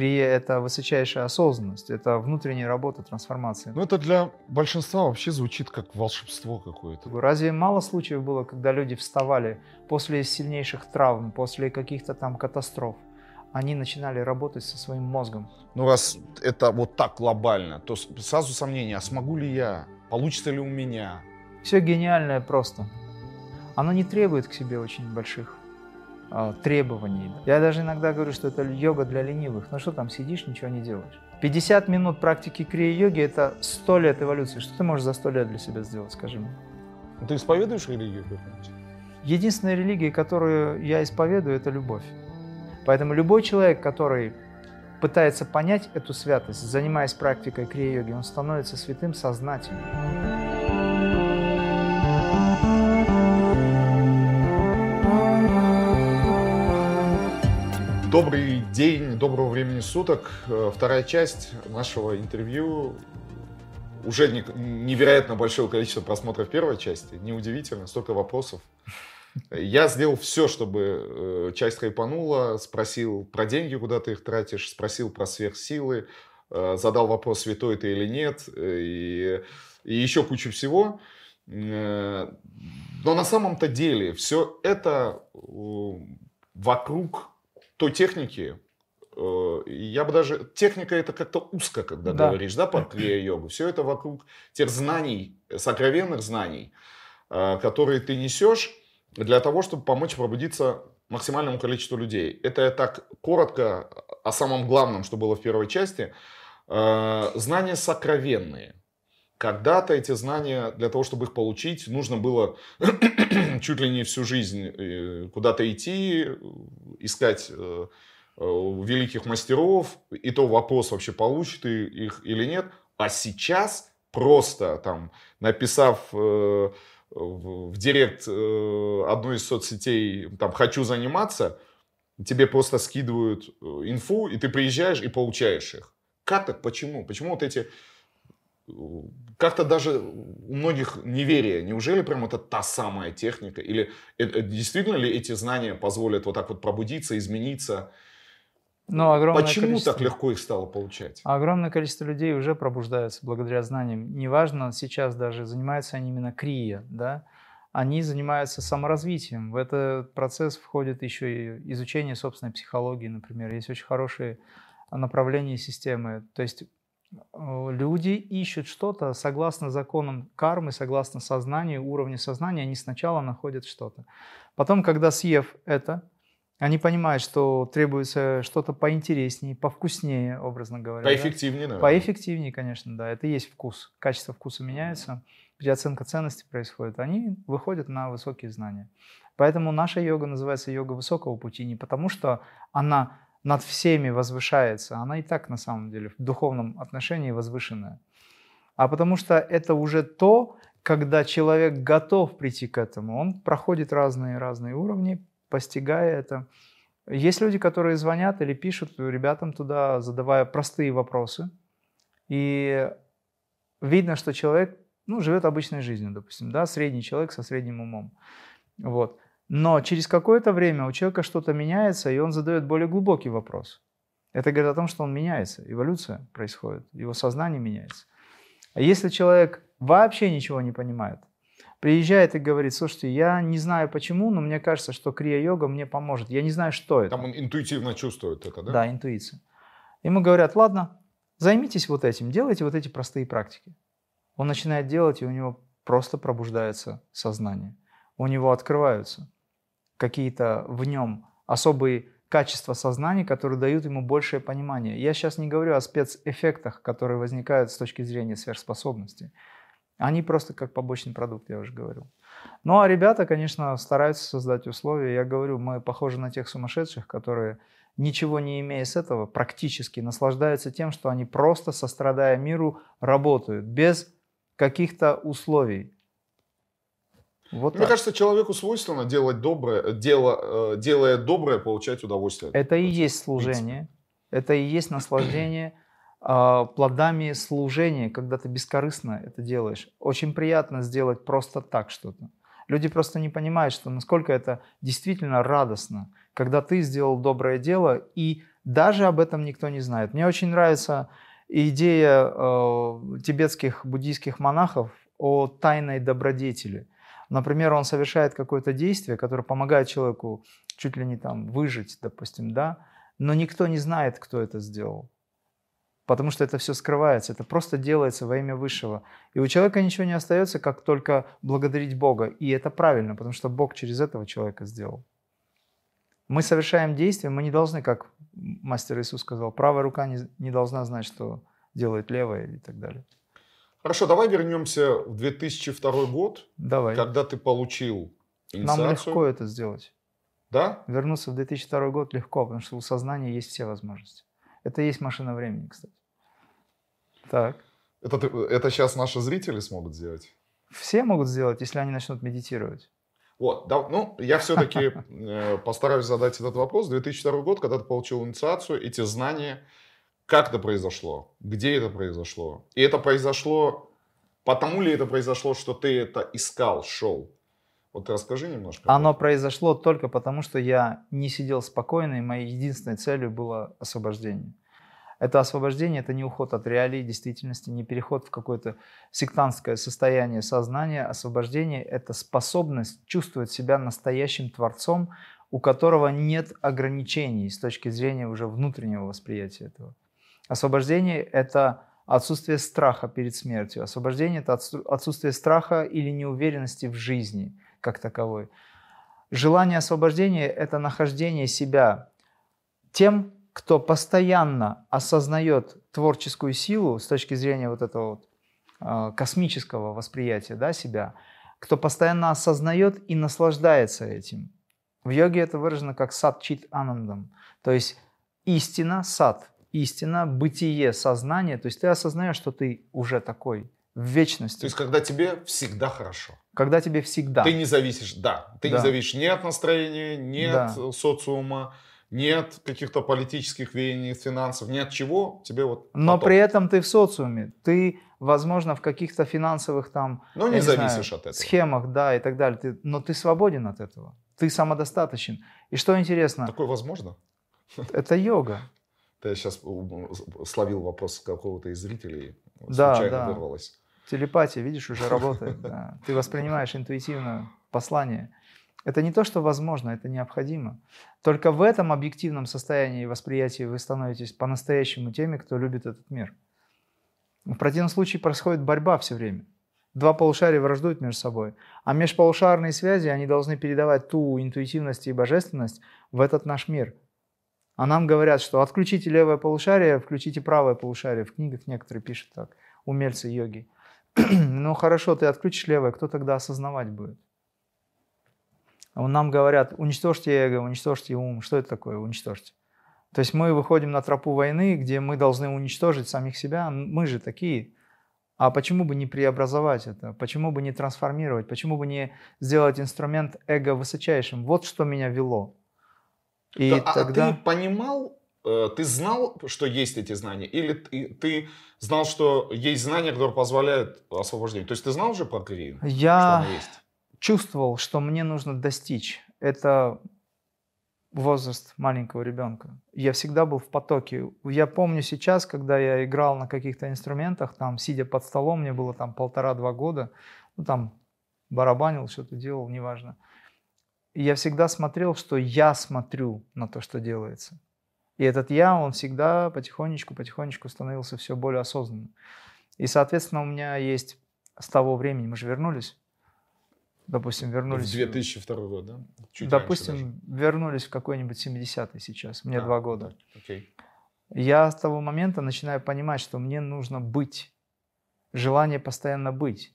Крия — это высочайшая осознанность, это внутренняя работа, трансформация. Ну, это для большинства вообще звучит как волшебство какое-то. Разве мало случаев было, когда люди вставали после сильнейших травм, после каких-то там катастроф? Они начинали работать со своим мозгом. Ну, раз это вот так глобально, то сразу сомнение, а смогу ли я? Получится ли у меня? Все гениальное просто. Оно не требует к себе очень больших требований. Я даже иногда говорю, что это йога для ленивых. Ну что там, сидишь, ничего не делаешь. 50 минут практики крия-йоги – это 100 лет эволюции. Что ты можешь за 100 лет для себя сделать, скажи мне? Ты исповедуешь религию? Единственная религия, которую я исповедую, это любовь. Поэтому любой человек, который пытается понять эту святость, занимаясь практикой крия-йоги, он становится святым сознательно. Добрый день, доброго времени суток. Э, вторая часть нашего интервью. Уже невероятно большое количество просмотров первой части. Неудивительно, столько вопросов. Я сделал все, чтобы э, часть хайпанула. Спросил про деньги, куда ты их тратишь. Спросил про сверхсилы. Э, задал вопрос, святой ты или нет. И, и еще кучу всего. Но на самом-то деле все это вокруг той техники, э, я бы даже... Техника это как-то узко, когда да. говоришь, да, по крия-йогу. Все это вокруг тех знаний, сокровенных знаний, э, которые ты несешь для того, чтобы помочь пробудиться максимальному количеству людей. Это я так коротко о самом главном, что было в первой части. Э, знания сокровенные. Когда-то эти знания, для того, чтобы их получить, нужно было чуть ли не всю жизнь э, куда-то идти, искать э, э, великих мастеров, и то вопрос вообще, получит их или нет. А сейчас просто там, написав в директ одной из соцсетей, там, хочу заниматься, тебе просто скидывают инфу, и ты приезжаешь и получаешь их. Как так? Почему? Почему вот эти как-то даже у многих неверие. Неужели прям это та самая техника? Или это, действительно ли эти знания позволят вот так вот пробудиться, измениться? Но огромное Почему количество... так легко их стало получать? Огромное количество людей уже пробуждаются благодаря знаниям. Неважно, сейчас даже занимаются они именно крия, да, они занимаются саморазвитием. В этот процесс входит еще и изучение собственной психологии, например. Есть очень хорошие направления системы. То есть Э, люди ищут что-то согласно законам кармы, согласно сознанию, уровню сознания, они сначала находят что-то. Потом, когда съев это, они понимают, что требуется что-то поинтереснее, повкуснее, образно говоря. Поэффективнее, да? Поэффективнее, конечно, да. Это есть вкус. Качество вкуса меняется, где оценка ценности происходит. Они выходят на высокие знания. Поэтому наша йога называется йога высокого пути не потому, что она над всеми возвышается, она и так на самом деле в духовном отношении возвышенная. А потому что это уже то, когда человек готов прийти к этому. Он проходит разные-разные уровни, постигая это. Есть люди, которые звонят или пишут ребятам туда, задавая простые вопросы. И видно, что человек ну, живет обычной жизнью, допустим, да, средний человек со средним умом. Вот. Но через какое-то время у человека что-то меняется, и он задает более глубокий вопрос. Это говорит о том, что он меняется, эволюция происходит, его сознание меняется. А если человек вообще ничего не понимает, приезжает и говорит, слушайте, я не знаю почему, но мне кажется, что крия-йога мне поможет. Я не знаю, что это. Там он интуитивно чувствует это, да? Да, интуиция. Ему говорят, ладно, займитесь вот этим, делайте вот эти простые практики. Он начинает делать, и у него просто пробуждается сознание. У него открываются какие-то в нем особые качества сознания, которые дают ему большее понимание. Я сейчас не говорю о спецэффектах, которые возникают с точки зрения сверхспособности. Они просто как побочный продукт, я уже говорил. Ну а ребята, конечно, стараются создать условия. Я говорю, мы похожи на тех сумасшедших, которые, ничего не имея с этого, практически наслаждаются тем, что они просто, сострадая миру, работают без каких-то условий. Вот Мне так. кажется, человеку свойственно делать доброе, дело, э, делая доброе, получать удовольствие. Это и есть служение, это и есть наслаждение а, плодами служения, когда ты бескорыстно это делаешь. Очень приятно сделать просто так что-то. Люди просто не понимают, что насколько это действительно радостно, когда ты сделал доброе дело и Даже об этом никто не знает. Мне очень нравится идея э, тибетских буддийских монахов о тайной добродетели. Например, он совершает какое-то действие, которое помогает человеку чуть ли не там выжить, допустим, да, но никто не знает, кто это сделал. Потому что это все скрывается, это просто делается во имя Высшего. И у человека ничего не остается, как только благодарить Бога. И это правильно, потому что Бог через этого человека сделал. Мы совершаем действия, мы не должны, как мастер Иисус сказал, правая рука не, не должна знать, что делает левая и так далее. Хорошо, давай вернемся в 2002 год, давай. когда ты получил инициацию. Нам легко это сделать. Да? Вернуться в 2002 год легко, потому что у сознания есть все возможности. Это и есть машина времени, кстати. Так. Это, это сейчас наши зрители смогут сделать? Все могут сделать, если они начнут медитировать. Вот, да, ну, я все-таки э, постараюсь задать этот вопрос. 2002 год, когда ты получил инициацию, эти знания, как это произошло, где это произошло. И это произошло, потому ли это произошло, что ты это искал, шел. Вот расскажи немножко. Оно произошло только потому, что я не сидел спокойно, и моей единственной целью было освобождение. Это освобождение, это не уход от реалий действительности, не переход в какое-то сектантское состояние сознания. Освобождение – это способность чувствовать себя настоящим Творцом, у которого нет ограничений с точки зрения уже внутреннего восприятия этого. Освобождение – это отсутствие страха перед смертью. Освобождение – это отсутствие страха или неуверенности в жизни как таковой. Желание освобождения – это нахождение себя тем, кто постоянно осознает творческую силу с точки зрения вот этого вот, э, космического восприятия да, себя, кто постоянно осознает и наслаждается этим. В йоге это выражено как сад чит анандам, то есть истина, сад, истина, бытие, сознание. То есть ты осознаешь, что ты уже такой в вечности. То есть когда тебе всегда хорошо. Когда тебе всегда. Ты не зависишь, да. Ты да. не зависишь ни от настроения, ни да. от социума, ни от каких-то политических веяний, финансов, ни от чего. Тебе вот Но потом. при этом ты в социуме. Ты, возможно, в каких-то финансовых там... Но не зависишь знаю, от этого. Схемах, да, и так далее. Ты, но ты свободен от этого. Ты самодостаточен. И что интересно... Такое возможно? Это йога. Ты сейчас словил вопрос какого-то из зрителей, да, случайно да. вырвалось. Телепатия, видишь, уже работает. Да. Ты воспринимаешь интуитивно послание. Это не то, что возможно, это необходимо. Только в этом объективном состоянии восприятия вы становитесь по-настоящему теми, кто любит этот мир. В противном случае происходит борьба все время. Два полушария враждуют между собой. А межполушарные связи, они должны передавать ту интуитивность и божественность в этот наш мир – а нам говорят, что отключите левое полушарие, включите правое полушарие. В книгах некоторые пишут так, умельцы йоги. ну хорошо, ты отключишь левое, кто тогда осознавать будет? А нам говорят, уничтожьте эго, уничтожьте ум. Что это такое, уничтожьте? То есть мы выходим на тропу войны, где мы должны уничтожить самих себя. Мы же такие. А почему бы не преобразовать это? Почему бы не трансформировать? Почему бы не сделать инструмент эго высочайшим? Вот что меня вело. И а тогда... ты понимал, э, ты знал, что есть эти знания? Или ты, ты знал, что есть знания, которые позволяют освобождение? То есть ты знал уже про Крию? Я чувствовал, что мне нужно достичь. Это возраст маленького ребенка. Я всегда был в потоке. Я помню сейчас, когда я играл на каких-то инструментах, там, сидя под столом, мне было там полтора-два года, ну, там, барабанил, что-то делал, неважно. И я всегда смотрел, что я смотрю на то, что делается. И этот я, он всегда потихонечку, потихонечку становился все более осознанным. И, соответственно, у меня есть с того времени, мы же вернулись, допустим, вернулись... В 2002 год, да? Чуть допустим, вернулись в какой-нибудь 70-й сейчас, мне а, два года. Так, окей. Я с того момента начинаю понимать, что мне нужно быть, желание постоянно быть.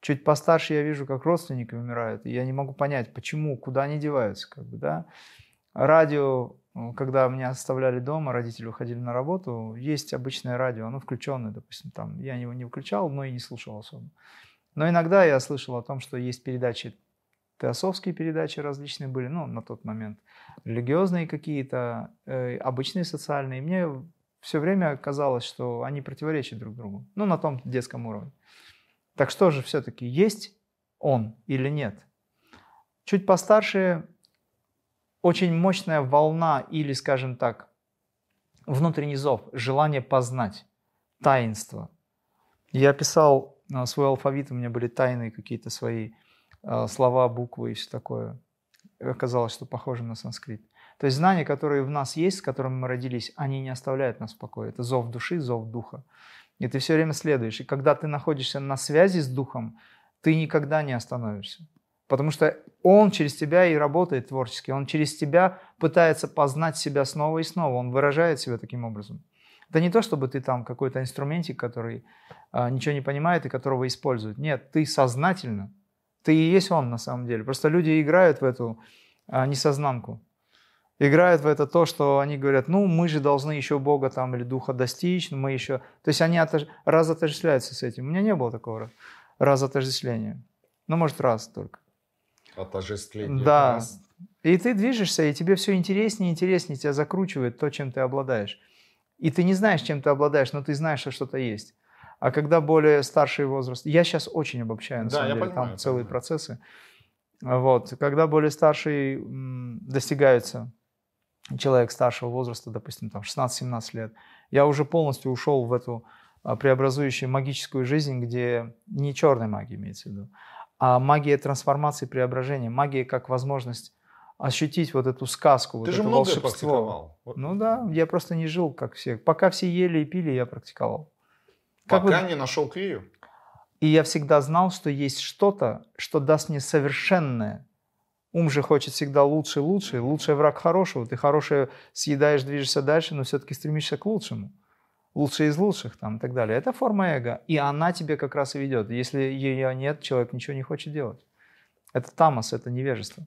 Чуть постарше я вижу, как родственники умирают, и я не могу понять, почему, куда они деваются, как бы, да. Радио, э, когда меня оставляли дома, родители уходили на работу, есть обычное радио, оно включенное, допустим, там, я его не включал, но и не слушал особо. Но иногда я слышал о том, что есть передачи, теософские передачи различные были, ну, на тот момент, религиозные какие-то, э, обычные социальные. мне все время казалось, что они противоречат друг другу, ну, на том детском уровне. Так что же все-таки, есть он или нет? Чуть постарше очень мощная волна или, скажем так, внутренний зов, желание познать, таинство. Я писал а, свой алфавит, у меня были тайные какие-то свои а, слова, буквы и все такое. Оказалось, что похоже на санскрит. То есть знания, которые в нас есть, с которыми мы родились, они не оставляют нас в покое. Это зов души, зов духа. И ты все время следуешь. И когда ты находишься на связи с духом, ты никогда не остановишься. Потому что он через тебя и работает творчески. Он через тебя пытается познать себя снова и снова. Он выражает себя таким образом. Это не то, чтобы ты там какой-то инструментик, который а, ничего не понимает и которого используют. Нет, ты сознательно. Ты и есть он на самом деле. Просто люди играют в эту а, несознанку. Играют в это то, что они говорят, ну, мы же должны еще Бога там или Духа достичь, мы еще... То есть они отож... раз отождествляются с этим. У меня не было такого раз отождествления. Ну, может, раз только. Отождествление. Да. Раз. И ты движешься, и тебе все интереснее и интереснее тебя закручивает то, чем ты обладаешь. И ты не знаешь, чем ты обладаешь, но ты знаешь, что что-то есть. А когда более старший возраст, я сейчас очень обобщаю, на да, самом деле, понимаю, там целые понимаю. процессы. Вот, когда более старший достигаются человек старшего возраста, допустим, там 16-17 лет, я уже полностью ушел в эту а, преобразующую магическую жизнь, где не черная магия имеется в виду, а магия трансформации, преображения, магия как возможность ощутить вот эту сказку, Ты вот же это многое волшебство. практиковал. Ну да, я просто не жил как все. Пока все ели и пили, я практиковал. Как Пока вы- не нашел крию. И я всегда знал, что есть что-то, что даст мне совершенное. Ум же хочет всегда лучше, лучше. Лучший враг хорошего. Ты хорошее съедаешь, движешься дальше, но все-таки стремишься к лучшему. Лучший из лучших там и так далее. Это форма эго. И она тебе как раз и ведет. Если ее нет, человек ничего не хочет делать. Это тамас, это невежество.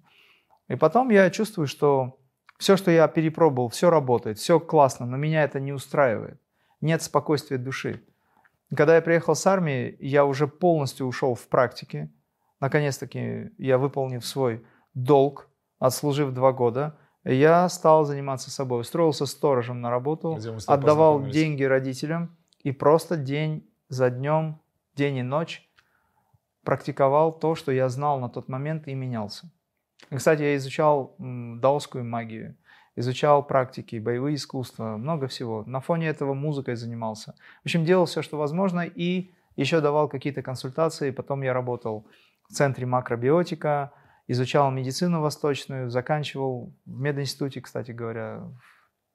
И потом я чувствую, что все, что я перепробовал, все работает, все классно, но меня это не устраивает. Нет спокойствия души. Когда я приехал с армии, я уже полностью ушел в практике. Наконец-таки я выполнив свой долг, отслужив два года, я стал заниматься собой. Устроился сторожем на работу, отдавал деньги родителям и просто день за днем, день и ночь практиковал то, что я знал на тот момент и менялся. И, Кстати, я изучал даосскую магию, изучал практики, боевые искусства, много всего. На фоне этого музыкой занимался. В общем, делал все, что возможно, и еще давал какие-то консультации. Потом я работал в центре макробиотика, изучал медицину восточную, заканчивал в мединституте, кстати говоря,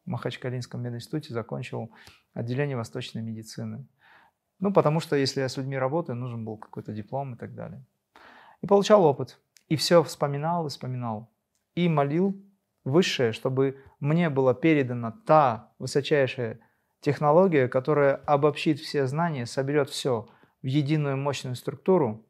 в Махачкалинском мединституте закончил отделение восточной медицины. Ну, потому что если я с людьми работаю, нужен был какой-то диплом и так далее. И получал опыт. И все вспоминал и вспоминал. И молил Высшее, чтобы мне была передана та высочайшая технология, которая обобщит все знания, соберет все в единую мощную структуру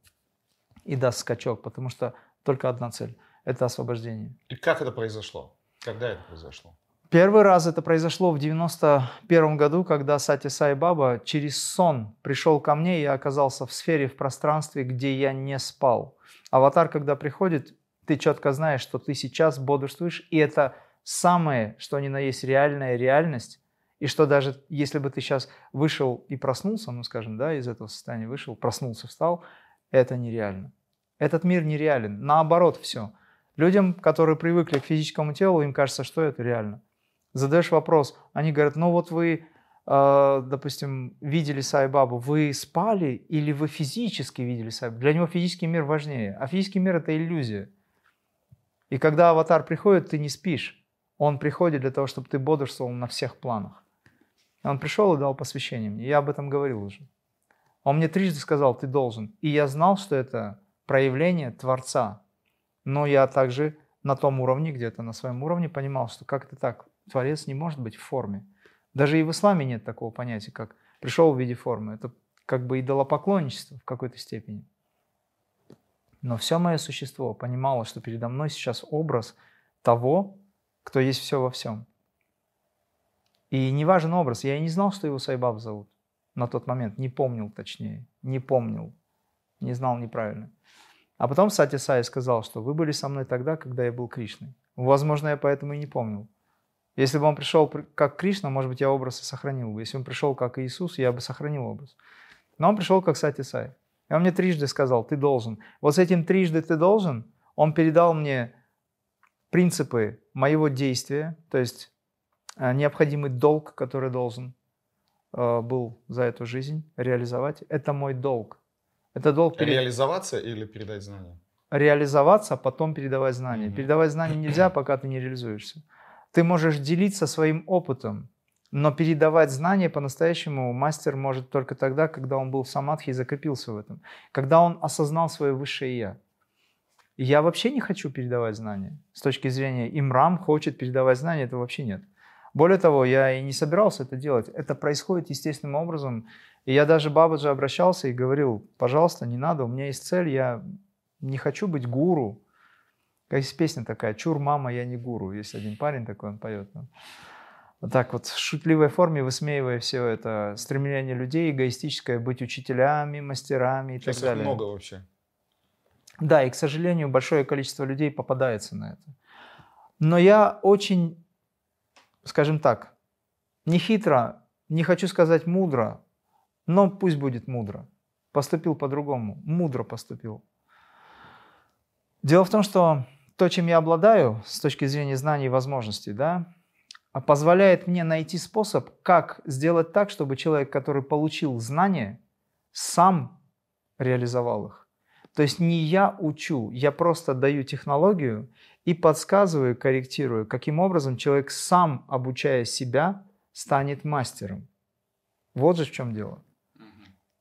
и даст скачок, потому что только одна цель – это освобождение. И как это произошло? Когда это произошло? Первый раз это произошло в 91 году, когда Сати Сай Баба через сон пришел ко мне, и я оказался в сфере, в пространстве, где я не спал. Аватар, когда приходит, ты четко знаешь, что ты сейчас бодрствуешь, и это самое, что ни на есть реальная реальность, и что даже если бы ты сейчас вышел и проснулся, ну скажем, да, из этого состояния вышел, проснулся, встал, это нереально. Этот мир нереален. Наоборот, все. Людям, которые привыкли к физическому телу, им кажется, что это реально. Задаешь вопрос, они говорят, ну вот вы, э, допустим, видели Сайбабу, вы спали или вы физически видели Сайбабу? Для него физический мир важнее, а физический мир это иллюзия. И когда аватар приходит, ты не спишь. Он приходит для того, чтобы ты бодрствовал на всех планах. Он пришел и дал посвящение мне. Я об этом говорил уже. Он мне трижды сказал, ты должен. И я знал, что это проявление Творца. Но я также на том уровне, где-то на своем уровне понимал, что как это так? Творец не может быть в форме. Даже и в исламе нет такого понятия, как пришел в виде формы. Это как бы идолопоклонничество в какой-то степени. Но все мое существо понимало, что передо мной сейчас образ того, кто есть все во всем. И не важен образ. Я и не знал, что его Сайбаб зовут на тот момент. Не помнил точнее. Не помнил. Не знал неправильно. А потом Сати Сай сказал, что вы были со мной тогда, когда я был Кришной. Возможно, я поэтому и не помнил. Если бы он пришел при- как Кришна, может быть, я образ и сохранил бы. Если он пришел как Иисус, я бы сохранил образ. Но он пришел как Сати Сай. И он мне трижды сказал, ты должен. Вот с этим трижды ты должен, он передал мне принципы моего действия, то есть э, необходимый долг, который должен э, был за эту жизнь реализовать. Это мой долг. Это долг перед... Реализоваться или передать знания? Реализоваться, а потом передавать знания. Mm-hmm. Передавать знания нельзя, пока ты не реализуешься. Ты можешь делиться своим опытом, но передавать знания по-настоящему мастер может только тогда, когда он был в самадхи и закрепился в этом. Когда он осознал свое высшее «я». я вообще не хочу передавать знания. С точки зрения имрам хочет передавать знания, этого вообще нет. Более того, я и не собирался это делать. Это происходит естественным образом. И я даже Бабаджи обращался и говорил, пожалуйста, не надо, у меня есть цель, я не хочу быть гуру. Есть песня такая, чур, мама, я не гуру. Есть один парень такой, он поет. Ну вот так вот в шутливой форме высмеивая все это стремление людей эгоистическое быть учителями, мастерами и Сейчас так далее. много вообще. Да, и, к сожалению, большое количество людей попадается на это. Но я очень, скажем так, не хитро, не хочу сказать мудро, но пусть будет мудро. Поступил по-другому, мудро поступил. Дело в том, что то, чем я обладаю с точки зрения знаний и возможностей, да, позволяет мне найти способ, как сделать так, чтобы человек, который получил знания, сам реализовал их. То есть не я учу, я просто даю технологию и подсказываю, корректирую, каким образом человек сам, обучая себя, станет мастером. Вот же в чем дело.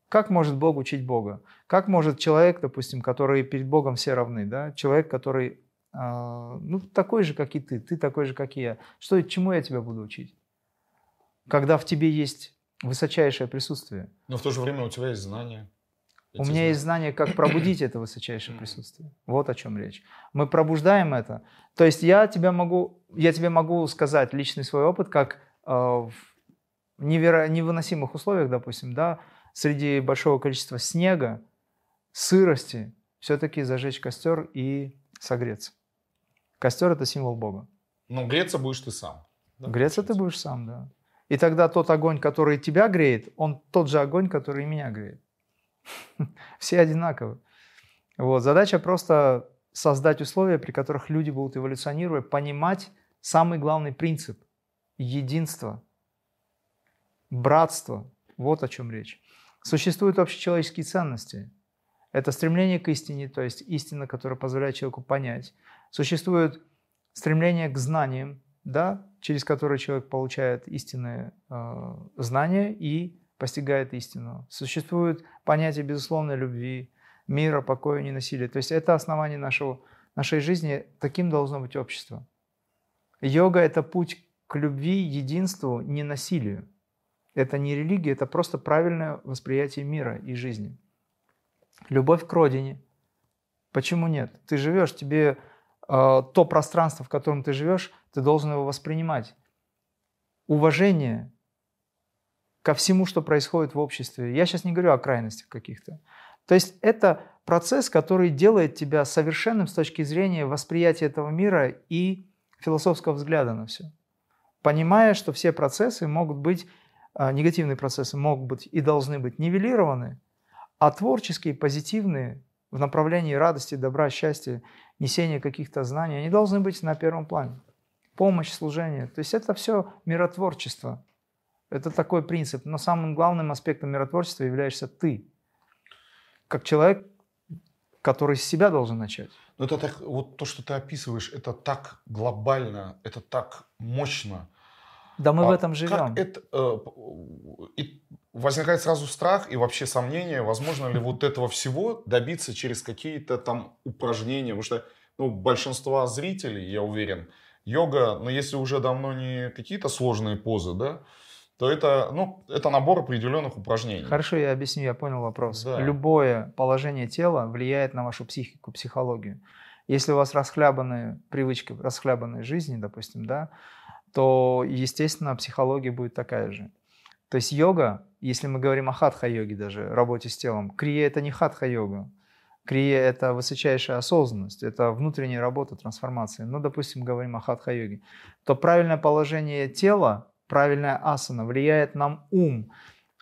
Как может Бог учить Бога? Как может человек, допустим, который перед Богом все равны, да? человек, который а, ну, такой же, как и ты, ты такой же, как и я. Что, чему я тебя буду учить? Когда в тебе есть высочайшее присутствие. Но в то же время у тебя есть знания. У меня знания. есть знание, как пробудить это высочайшее присутствие. Вот о чем речь. Мы пробуждаем это. То есть я, тебя могу, я тебе могу сказать личный свой опыт, как э, в неверо, невыносимых условиях, допустим, да, среди большого количества снега, сырости, все-таки зажечь костер и согреться. Костер это символ Бога. Но греться будешь ты сам. Да, греться получается. ты будешь сам, да. И тогда тот огонь, который тебя греет, он тот же огонь, который и меня греет. Все одинаковы. Вот. Задача просто создать условия, при которых люди будут эволюционируя, понимать самый главный принцип – единство, братство. Вот о чем речь. Существуют общечеловеческие ценности. Это стремление к истине, то есть истина, которая позволяет человеку понять. Существует стремление к знаниям, да, через которые человек получает истинные э, знания и постигает истину. Существует понятие безусловной любви, мира, покоя, ненасилия. То есть это основание нашего, нашей жизни. Таким должно быть общество. Йога – это путь к любви, единству, ненасилию. Это не религия, это просто правильное восприятие мира и жизни. Любовь к родине. Почему нет? Ты живешь, тебе э, то пространство, в котором ты живешь, ты должен его воспринимать. Уважение ко всему, что происходит в обществе. Я сейчас не говорю о крайностях каких-то. То есть это процесс, который делает тебя совершенным с точки зрения восприятия этого мира и философского взгляда на все. Понимая, что все процессы могут быть, негативные процессы могут быть и должны быть нивелированы, а творческие, позитивные, в направлении радости, добра, счастья, несения каких-то знаний, они должны быть на первом плане. Помощь, служение. То есть это все миротворчество. Это такой принцип. Но самым главным аспектом миротворчества являешься ты. Как человек, который с себя должен начать. Но это так, вот то, что ты описываешь, это так глобально, это так мощно. Да мы а в этом живем. Как это, э, и возникает сразу страх и вообще сомнение, возможно ли вот этого всего добиться через какие-то там упражнения, потому что ну, большинство зрителей, я уверен, йога, но если уже давно не какие-то сложные позы, да, то это, ну, это набор определенных упражнений. Хорошо, я объясню, я понял вопрос. Да. Любое положение тела влияет на вашу психику, психологию. Если у вас расхлябанные привычки, расхлябанной жизни, допустим, да, то, естественно, психология будет такая же. То есть йога, если мы говорим о хатха-йоге даже, работе с телом, крия – это не хатха-йога. Крия – это высочайшая осознанность, это внутренняя работа, трансформация. Ну, допустим, говорим о хатха-йоге. То правильное положение тела, правильная асана влияет на ум,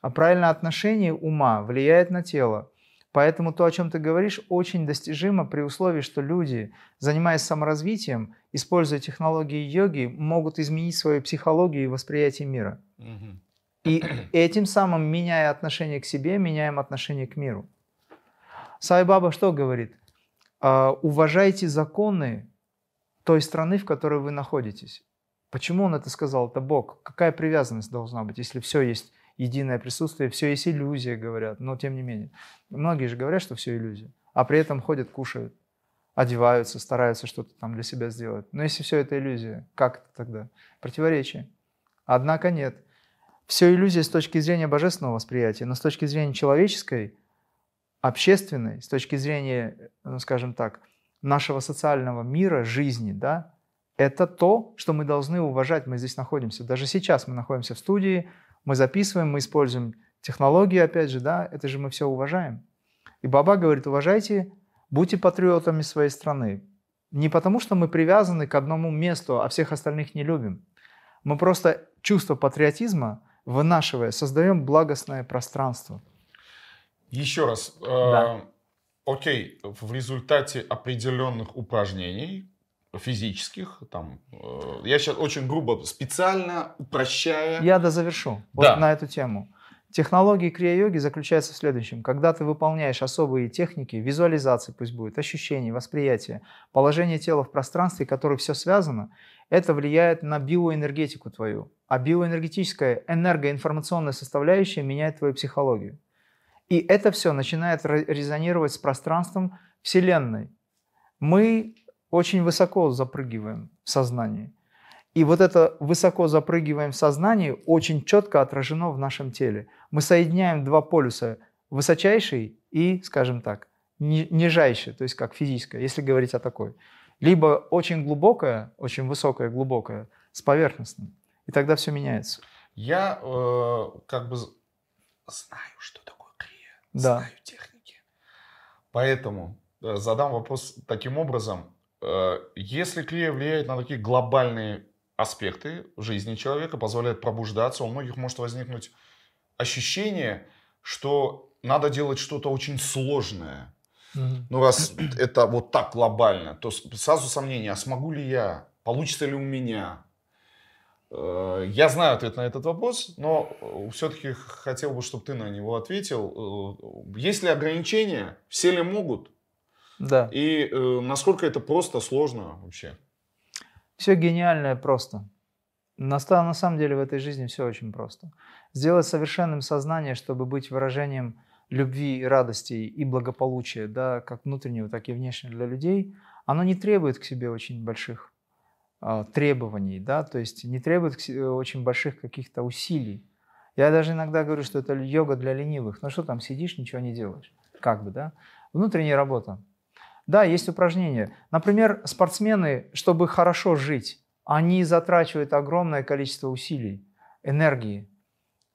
а правильное отношение ума влияет на тело. Поэтому то, о чем ты говоришь, очень достижимо при условии, что люди, занимаясь саморазвитием, используя технологии йоги, могут изменить свою психологию и восприятие мира. И этим самым, меняя отношение к себе, меняем отношение к миру. Сайбаба что говорит? «А, уважайте законы той страны, в которой вы находитесь. Почему он это сказал? Это Бог. Какая привязанность должна быть, если все есть единое присутствие, все есть иллюзия, говорят, но тем не менее. Многие же говорят, что все иллюзия, а при этом ходят, кушают, одеваются, стараются что-то там для себя сделать. Но если все это иллюзия, как это тогда? Противоречие. Однако нет. Все иллюзия с точки зрения божественного восприятия, но с точки зрения человеческой, общественной, с точки зрения, ну, скажем так, нашего социального мира, жизни, да, это то, что мы должны уважать. Мы здесь находимся. Даже сейчас мы находимся в студии, мы записываем, мы используем технологии, опять же, да, это же мы все уважаем. И Баба говорит, уважайте, будьте патриотами своей страны. Не потому, что мы привязаны к одному месту, а всех остальных не любим. Мы просто чувство патриотизма, вынашивая, создаем благостное пространство. Еще раз. Э, да. окей, в результате определенных упражнений, физических, там, э, я сейчас очень грубо, специально упрощая. Я дозавершу да. вот на эту тему. Технологии крия-йоги заключаются в следующем. Когда ты выполняешь особые техники, визуализации пусть будет, ощущений, восприятия, положение тела в пространстве, которое все связано, это влияет на биоэнергетику твою. А биоэнергетическая энергоинформационная составляющая меняет твою психологию. И это все начинает резонировать с пространством Вселенной. Мы очень высоко запрыгиваем в сознании. И вот это высоко запрыгиваем в сознании очень четко отражено в нашем теле. Мы соединяем два полюса, высочайший и, скажем так, нижайший, то есть как физическое, если говорить о такой. Либо очень глубокое, очень высокое, глубокое, с поверхностным. И тогда все меняется. Я э, как бы знаю, что такое крия, да. знаю техники. Поэтому э, задам вопрос таким образом. Э, если крия влияет на такие глобальные аспекты жизни человека, позволяет пробуждаться, у многих может возникнуть ощущение, что надо делать что-то очень сложное. Mm-hmm. Ну, раз это вот так глобально, то сразу сомнение, а смогу ли я, получится ли у меня? Э, я знаю ответ на этот вопрос, но все-таки хотел бы, чтобы ты на него ответил. Э, есть ли ограничения? Все ли могут? Да. И э, насколько это просто, сложно вообще? Все гениальное просто. На, на самом деле в этой жизни все очень просто. Сделать совершенным сознание, чтобы быть выражением любви, радости и благополучия, да, как внутреннего, так и внешнего для людей, оно не требует к себе очень больших э, требований, да, то есть не требует очень больших каких-то усилий. Я даже иногда говорю, что это йога для ленивых. Ну что там, сидишь, ничего не делаешь. Как бы, да? Внутренняя работа. Да, есть упражнения. Например, спортсмены, чтобы хорошо жить, они затрачивают огромное количество усилий, энергии.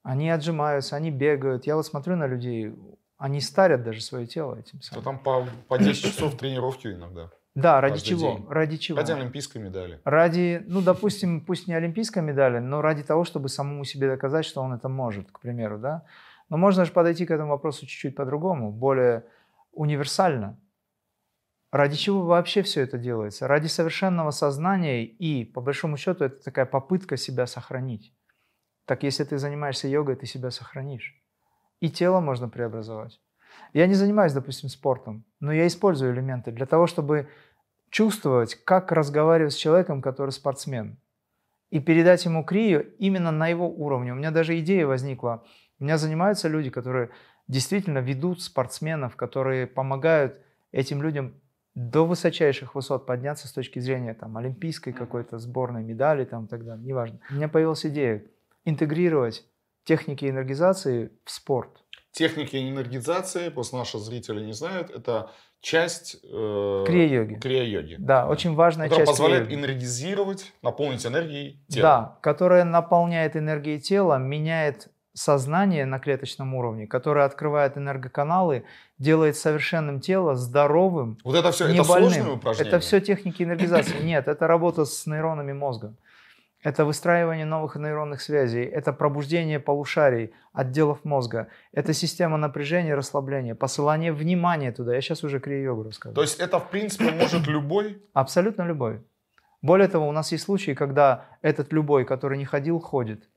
Они отжимаются, они бегают. Я вот смотрю на людей, они старят даже свое тело этим самым. То там по, по 10 часов тренировки иногда. Да, ради чего? День. Ради чего? Ради олимпийской медали. Ради, ну, допустим, пусть не олимпийской медали, но ради того, чтобы самому себе доказать, что он это может, к примеру, да. Но можно же подойти к этому вопросу чуть-чуть по-другому, более универсально. Ради чего вообще все это делается? Ради совершенного сознания и, по большому счету, это такая попытка себя сохранить. Так если ты занимаешься йогой, ты себя сохранишь. И тело можно преобразовать. Я не занимаюсь, допустим, спортом, но я использую элементы для того, чтобы чувствовать, как разговаривать с человеком, который спортсмен. И передать ему крию именно на его уровне. У меня даже идея возникла. У меня занимаются люди, которые действительно ведут спортсменов, которые помогают этим людям до высочайших высот подняться с точки зрения там, олимпийской какой-то сборной медали там, и так далее, неважно. У меня появилась идея интегрировать техники энергизации в спорт. Техники энергизации, просто наши зрители не знают, это часть э, крия-йоги. крия-йоги. Да, да, очень важная которая часть позволяет крия-йоги. энергизировать, наполнить энергией тело. Да, которая наполняет энергией тела, меняет сознание на клеточном уровне, которое открывает энергоканалы, делает совершенным тело здоровым. Вот это все, это сложное упражнение? Это все техники энергизации. Нет, это работа с нейронами мозга. это выстраивание новых нейронных связей, это пробуждение полушарий, отделов мозга, это система напряжения, расслабления, посылание внимания туда. Я сейчас уже крия-йогу рассказываю. То есть это, в принципе, может любой? Абсолютно любой. Более того, у нас есть случаи, когда этот любой, который не ходил, ходит.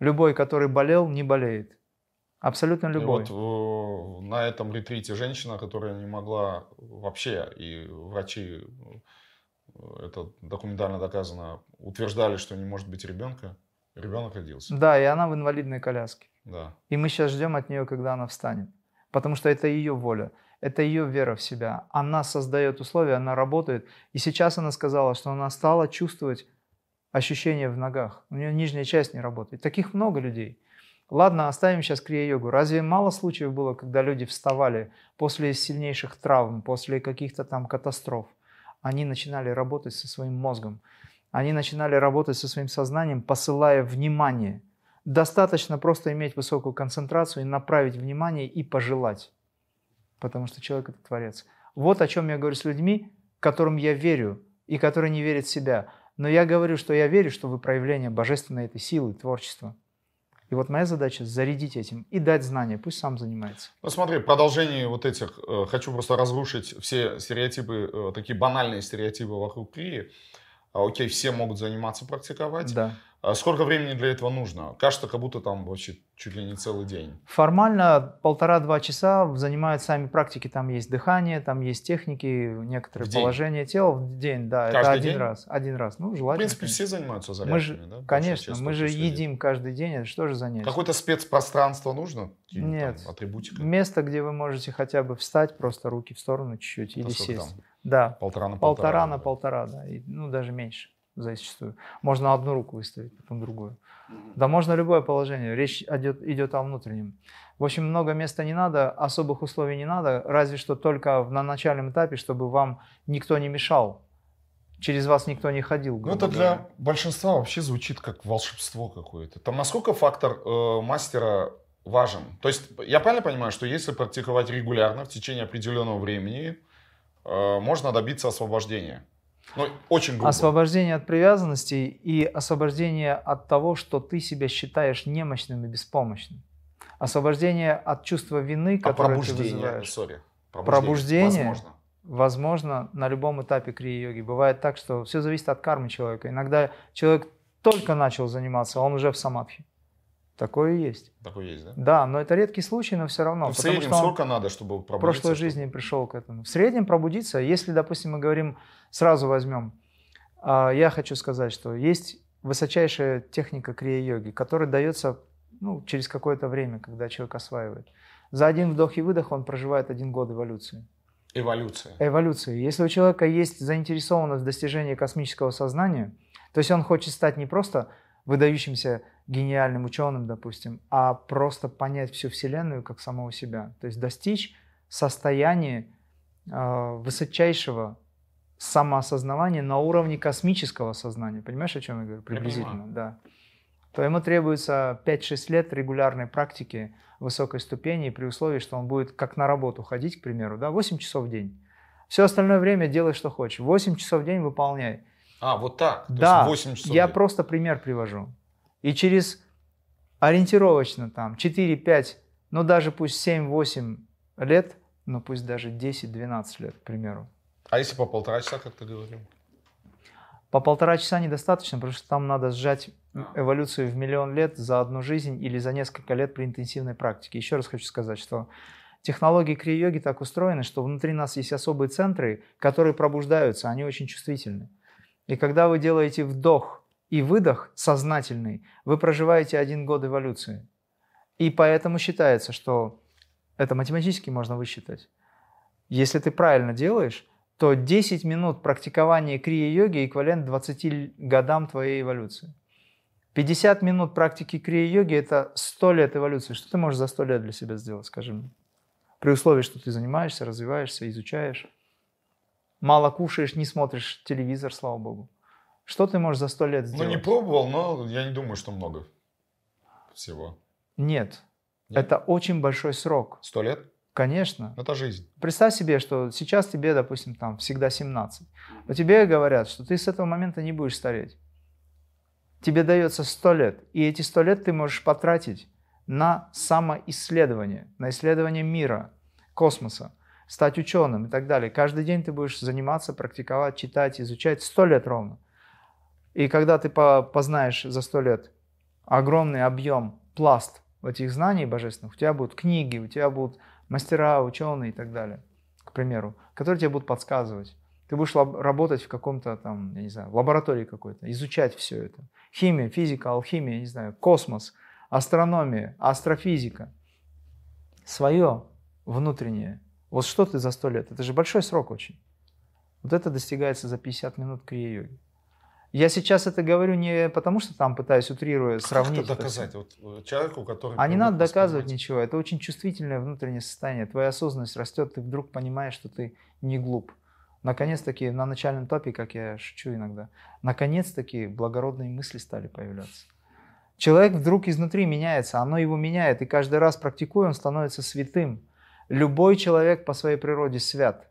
Любой, который болел, не болеет. Абсолютно любой. И вот на этом ретрите женщина, которая не могла вообще, и врачи это документально доказано, утверждали, что не может быть ребенка, ребенок родился. Да, и она в инвалидной коляске. Да. И мы сейчас ждем от нее, когда она встанет. Потому что это ее воля, это ее вера в себя. Она создает условия, она работает. И сейчас она сказала, что она стала чувствовать ощущение в ногах. У нее нижняя часть не работает. Таких много людей. Ладно, оставим сейчас крия-йогу. Разве мало случаев было, когда люди вставали после сильнейших травм, после каких-то там катастроф? они начинали работать со своим мозгом, они начинали работать со своим сознанием, посылая внимание. Достаточно просто иметь высокую концентрацию и направить внимание и пожелать, потому что человек это творец. Вот о чем я говорю с людьми, которым я верю и которые не верят в себя. Но я говорю, что я верю, что вы проявление божественной этой силы, творчества. И вот моя задача зарядить этим и дать знания, пусть сам занимается. Ну смотри, продолжение вот этих, э, хочу просто разрушить все стереотипы, э, такие банальные стереотипы вокруг крии. А, окей, все могут заниматься, практиковать. Да. А сколько времени для этого нужно? Кажется, как будто там вообще чуть ли не целый день. Формально полтора-два часа занимают сами практики. Там есть дыхание, там есть техники, некоторые В день? положения тела в день. Да, это Каждый один день? раз. Один раз. Ну, В желательно. принципе, конечно. все занимаются зарядками, мы же, да? Конечно, мы же едим каждый день. Это что же занятие? Какое-то спецпространство нужно? Нет. Там, атрибутика? Место, где вы можете хотя бы встать, просто руки в сторону чуть-чуть Это или сесть. там? Да, Полтора на полтора, полтора. на полтора, да. И, ну, даже меньше зачастую. Можно одну руку выставить, потом другую. Да можно любое положение. Речь идет, идет о внутреннем. В общем, много места не надо, особых условий не надо, разве что только на начальном этапе, чтобы вам никто не мешал. Через вас никто не ходил. Ну, это говоря. для большинства вообще звучит как волшебство какое-то. Там насколько фактор э, мастера важен? То есть, я правильно понимаю, что если практиковать регулярно в течение определенного времени, э, можно добиться освобождения? Ну, очень грубо. Освобождение от привязанностей и освобождение от того, что ты себя считаешь немощным и беспомощным. Освобождение от чувства вины, а которое ты пробуждение, вызываешь. сори. Пробуждение? Возможно. Возможно, на любом этапе крия-йоги. Бывает так, что все зависит от кармы человека. Иногда человек только начал заниматься, а он уже в самадхи. Такое есть. Такое есть, да? Да, но это редкий случай, но все равно. Ну, в среднем что сколько надо, чтобы в пробудиться? прошлой чтобы- жизни пришел к этому. В среднем пробудиться, если, допустим, мы говорим, сразу возьмем, а, я хочу сказать, что есть высочайшая техника крия-йоги, которая дается ну, через какое-то время, когда человек осваивает. За один вдох и выдох он проживает один год эволюции. Эволюция. Эволюции. Если у человека есть заинтересованность в достижении космического сознания, то есть он хочет стать не просто выдающимся гениальным ученым, допустим, а просто понять всю Вселенную как самого себя. То есть достичь состояния э, высочайшего самоосознавания на уровне космического сознания. Понимаешь, о чем я говорю? Приблизительно, да. То ему требуется 5-6 лет регулярной практики высокой ступени при условии, что он будет как на работу ходить, к примеру, да, 8 часов в день. Все остальное время делай, что хочешь. 8 часов в день выполняй. А, вот так? То Да, есть 8 часов я просто пример привожу. И через ориентировочно там 4-5, ну даже пусть 7-8 лет, ну пусть даже 10-12 лет, к примеру. А если по полтора часа, как ты говорил? По полтора часа недостаточно, потому что там надо сжать эволюцию в миллион лет за одну жизнь или за несколько лет при интенсивной практике. Еще раз хочу сказать, что технологии крия-йоги так устроены, что внутри нас есть особые центры, которые пробуждаются, они очень чувствительны. И когда вы делаете вдох и выдох сознательный, вы проживаете один год эволюции. И поэтому считается, что это математически можно высчитать. Если ты правильно делаешь, то 10 минут практикования крия-йоги эквивалент 20 годам твоей эволюции. 50 минут практики крия-йоги – это 100 лет эволюции. Что ты можешь за 100 лет для себя сделать, скажи мне? При условии, что ты занимаешься, развиваешься, изучаешь. Мало кушаешь, не смотришь телевизор, слава богу. Что ты можешь за 100 лет Ну, сделать? не пробовал, но я не думаю, что много всего. Нет. Нет? Это очень большой срок. Сто лет? Конечно. Это жизнь. Представь себе, что сейчас тебе, допустим, там всегда 17. Но тебе говорят, что ты с этого момента не будешь стареть. Тебе дается 100 лет, и эти 100 лет ты можешь потратить на самоисследование, на исследование мира, космоса, стать ученым и так далее. Каждый день ты будешь заниматься, практиковать, читать, изучать 100 лет ровно. И когда ты познаешь за 100 лет огромный объем, пласт этих знаний божественных, у тебя будут книги, у тебя будут мастера, ученые и так далее, к примеру, которые тебе будут подсказывать. Ты будешь работать в каком-то там, я не знаю, лаборатории какой-то, изучать все это. Химия, физика, алхимия, я не знаю, космос, астрономия, астрофизика. Свое внутреннее. Вот что ты за сто лет? Это же большой срок очень. Вот это достигается за 50 минут крия-йоги. Я сейчас это говорю не потому, что там пытаюсь утрируя сравнить. Как это доказать вот, э, человеку, который... А не надо доказывать ничего. Это очень чувствительное внутреннее состояние. Твоя осознанность растет, ты вдруг понимаешь, что ты не глуп. Наконец-таки на начальном топе, как я шучу иногда, наконец-таки благородные мысли стали появляться. Человек вдруг изнутри меняется, оно его меняет, и каждый раз практикуя, он становится святым. Любой человек по своей природе свят.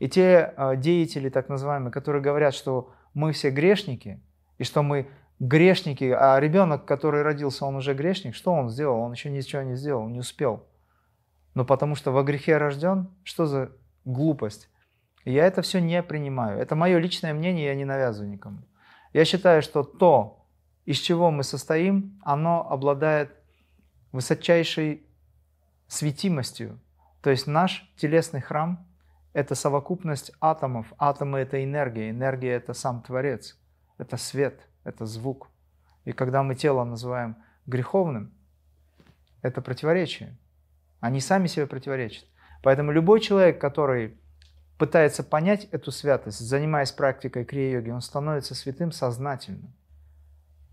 И те э, деятели, так называемые, которые говорят, что мы все грешники, и что мы грешники, а ребенок, который родился, он уже грешник, что он сделал? Он еще ничего не сделал, не успел. Но потому что во грехе рожден, что за глупость? Я это все не принимаю. Это мое личное мнение, я не навязываю никому. Я считаю, что то, из чего мы состоим, оно обладает высочайшей светимостью. То есть наш телесный храм это совокупность атомов. Атомы — это энергия, энергия — это сам Творец, это свет, это звук. И когда мы тело называем греховным, это противоречие. Они сами себе противоречат. Поэтому любой человек, который пытается понять эту святость, занимаясь практикой крия-йоги, он становится святым сознательно.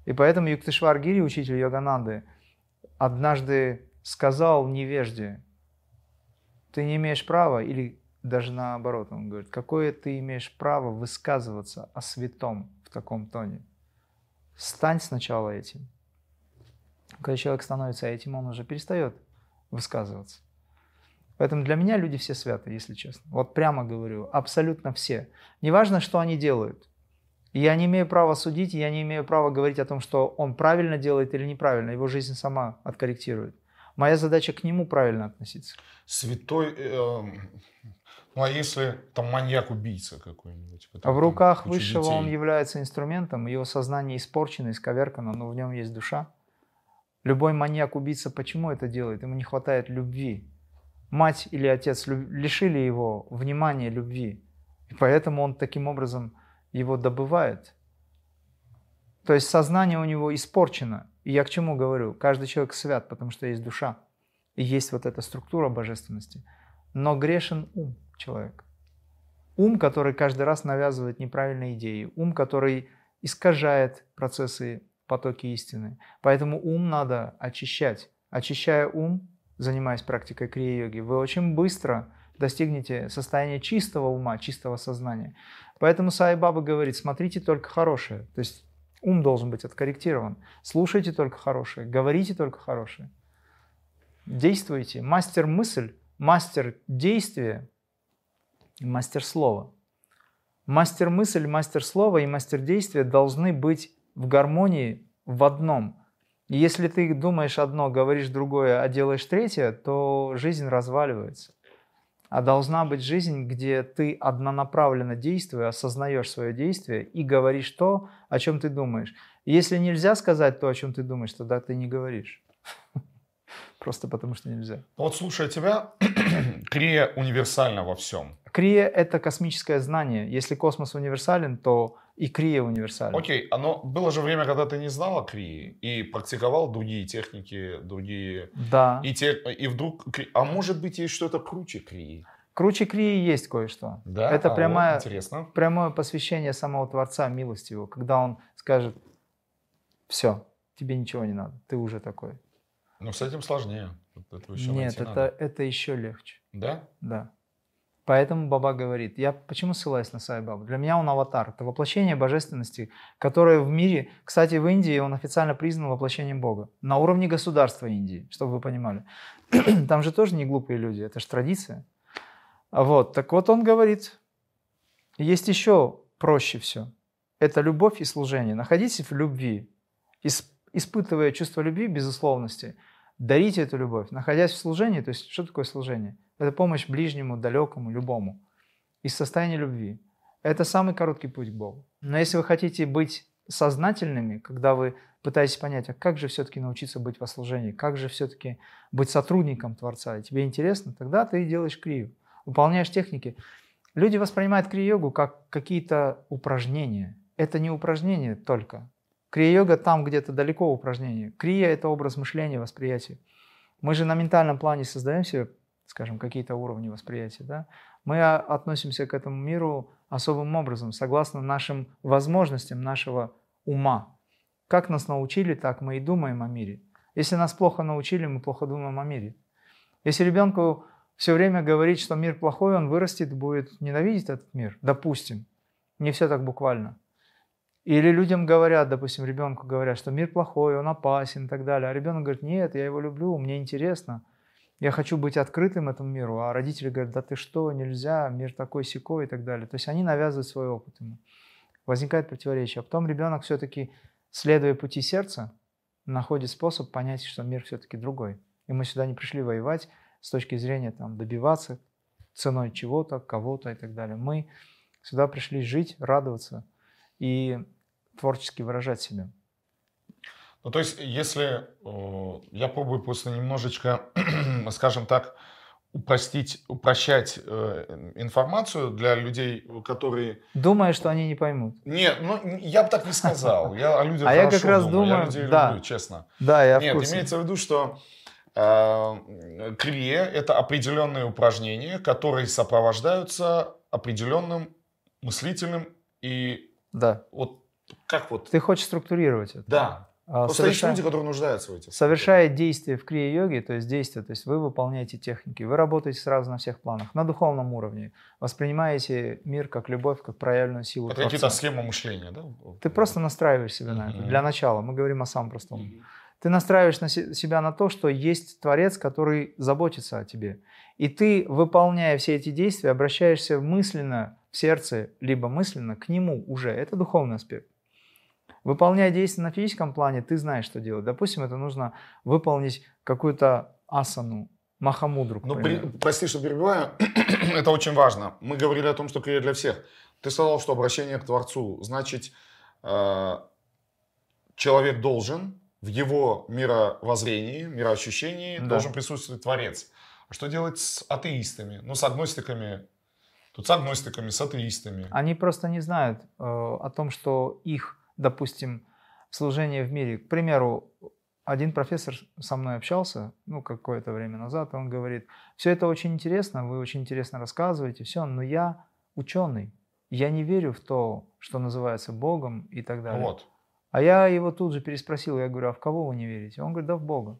И поэтому Юктышвар Гири, учитель Йогананды, однажды сказал невежде, ты не имеешь права или даже наоборот, он говорит, какое ты имеешь право высказываться о святом в таком тоне? Стань сначала этим. Когда человек становится этим, он уже перестает высказываться. Поэтому для меня люди все святы, если честно. Вот прямо говорю, абсолютно все. Неважно, что они делают. Я не имею права судить, я не имею права говорить о том, что он правильно делает или неправильно. Его жизнь сама откорректирует. Моя задача к нему правильно относиться. Святой, э, ну а если там маньяк-убийца какой-нибудь? А в руках высшего детей. он является инструментом, его сознание испорчено, исковеркано, но в нем есть душа. Любой маньяк-убийца почему это делает? Ему не хватает любви. Мать или отец лишили его внимания любви. И поэтому он таким образом его добывает. То есть сознание у него испорчено. Я к чему говорю? Каждый человек свят, потому что есть душа. И есть вот эта структура божественности. Но грешен ум человек. Ум, который каждый раз навязывает неправильные идеи. Ум, который искажает процессы, потоки истины. Поэтому ум надо очищать. Очищая ум, занимаясь практикой крия-йоги, вы очень быстро достигнете состояния чистого ума, чистого сознания. Поэтому Сай Баба говорит, смотрите только хорошее. То есть ум должен быть откорректирован. Слушайте только хорошее, говорите только хорошее. Действуйте. Мастер мысль, мастер действия мастер слова. Мастер мысль, мастер слова и мастер действия должны быть в гармонии в одном. Если ты думаешь одно, говоришь другое, а делаешь третье, то жизнь разваливается. А должна быть жизнь, где ты однонаправленно действуя, осознаешь свое действие и говоришь то, о чем ты думаешь. Если нельзя сказать то, о чем ты думаешь, тогда ты не говоришь. Просто потому что нельзя. Вот слушая тебя, крия универсальна во всем. Крия — это космическое знание. Если космос универсален, то и крия универсален. Окей, okay. но было же время, когда ты не знал о крии и практиковал другие техники, другие... Да. И, те, и вдруг... А может быть, есть что-то круче крии? Круче крии есть кое-что. Да? Это а, прямое, интересно. прямое посвящение самого Творца милостивого, когда Он скажет, все, тебе ничего не надо, ты уже такой. Но с этим сложнее. Это еще Нет, это, это еще легче. Да? Да. Поэтому Баба говорит, я почему ссылаюсь на Сай Бабу? Для меня он аватар, это воплощение божественности, которое в мире, кстати, в Индии он официально признан воплощением Бога, на уровне государства Индии, чтобы вы понимали. Там же тоже не глупые люди, это же традиция. Вот, так вот он говорит, есть еще проще все. Это любовь и служение. Находитесь в любви. испытывая чувство любви, безусловности, дарите эту любовь, находясь в служении. То есть что такое служение? Это помощь ближнему, далекому, любому. Из состояния любви. Это самый короткий путь к Богу. Но если вы хотите быть сознательными, когда вы пытаетесь понять, а как же все-таки научиться быть во служении, как же все-таки быть сотрудником Творца, и тебе интересно, тогда ты делаешь крию, выполняешь техники. Люди воспринимают крия-йогу как какие-то упражнения. Это не упражнение только. Крия-йога там где-то далеко упражнение. Крия – это образ мышления, восприятия. Мы же на ментальном плане создаем себе, скажем, какие-то уровни восприятия. Да? Мы относимся к этому миру особым образом, согласно нашим возможностям нашего ума. Как нас научили, так мы и думаем о мире. Если нас плохо научили, мы плохо думаем о мире. Если ребенку все время говорить, что мир плохой, он вырастет, будет ненавидеть этот мир, допустим. Не все так буквально. Или людям говорят, допустим, ребенку говорят, что мир плохой, он опасен и так далее. А ребенок говорит, нет, я его люблю, мне интересно. Я хочу быть открытым этому миру. А родители говорят, да ты что, нельзя, мир такой секой и так далее. То есть они навязывают свой опыт ему. Возникает противоречие. А потом ребенок все-таки, следуя пути сердца, находит способ понять, что мир все-таки другой. И мы сюда не пришли воевать с точки зрения там, добиваться ценой чего-то, кого-то и так далее. Мы сюда пришли жить, радоваться – и творчески выражать себя. Ну, то есть, если э, я пробую просто немножечко, скажем так, упростить, упрощать э, информацию для людей, которые... Думаю, что они не поймут. Нет, ну, я бы так не сказал. Я о людях А я как раз думаю... Я людей да. люблю, честно. Да, я Нет, в курсе. имеется в виду, что э, крие – это определенные упражнения, которые сопровождаются определенным мыслительным и да. Вот как вот? Ты хочешь структурировать это. Да. А, Просто совершая, есть люди, которые нуждаются в этих. Совершая действия в крия-йоге, то есть действия, то есть вы выполняете техники, вы работаете сразу на всех планах, на духовном уровне, воспринимаете мир как любовь, как проявленную силу. Это какие-то схемы мышления, да? Ты просто настраиваешь себя на это. Для начала, мы говорим о самом простом. Ты настраиваешь на себя на то, что есть Творец, который заботится о тебе. И ты, выполняя все эти действия, обращаешься мысленно в сердце, либо мысленно к нему уже. Это духовный аспект. Выполняя действия на физическом плане, ты знаешь, что делать. Допустим, это нужно выполнить какую-то асану, махамудру. Ну, при, прости, что перебиваю. это очень важно. Мы говорили о том, что крия для всех. Ты сказал, что обращение к Творцу. Значит, э, человек должен в его мировоззрении, мироощущении да. должен присутствовать Творец. Что делать с атеистами? Ну, с агностиками Тут с агностиками, с атеистами. Они просто не знают э, о том, что их, допустим, служение в мире. К примеру, один профессор со мной общался, ну, какое-то время назад, он говорит, все это очень интересно, вы очень интересно рассказываете, все, но я ученый, я не верю в то, что называется Богом и так далее. Вот. А я его тут же переспросил, я говорю, а в кого вы не верите? Он говорит, да в Бога.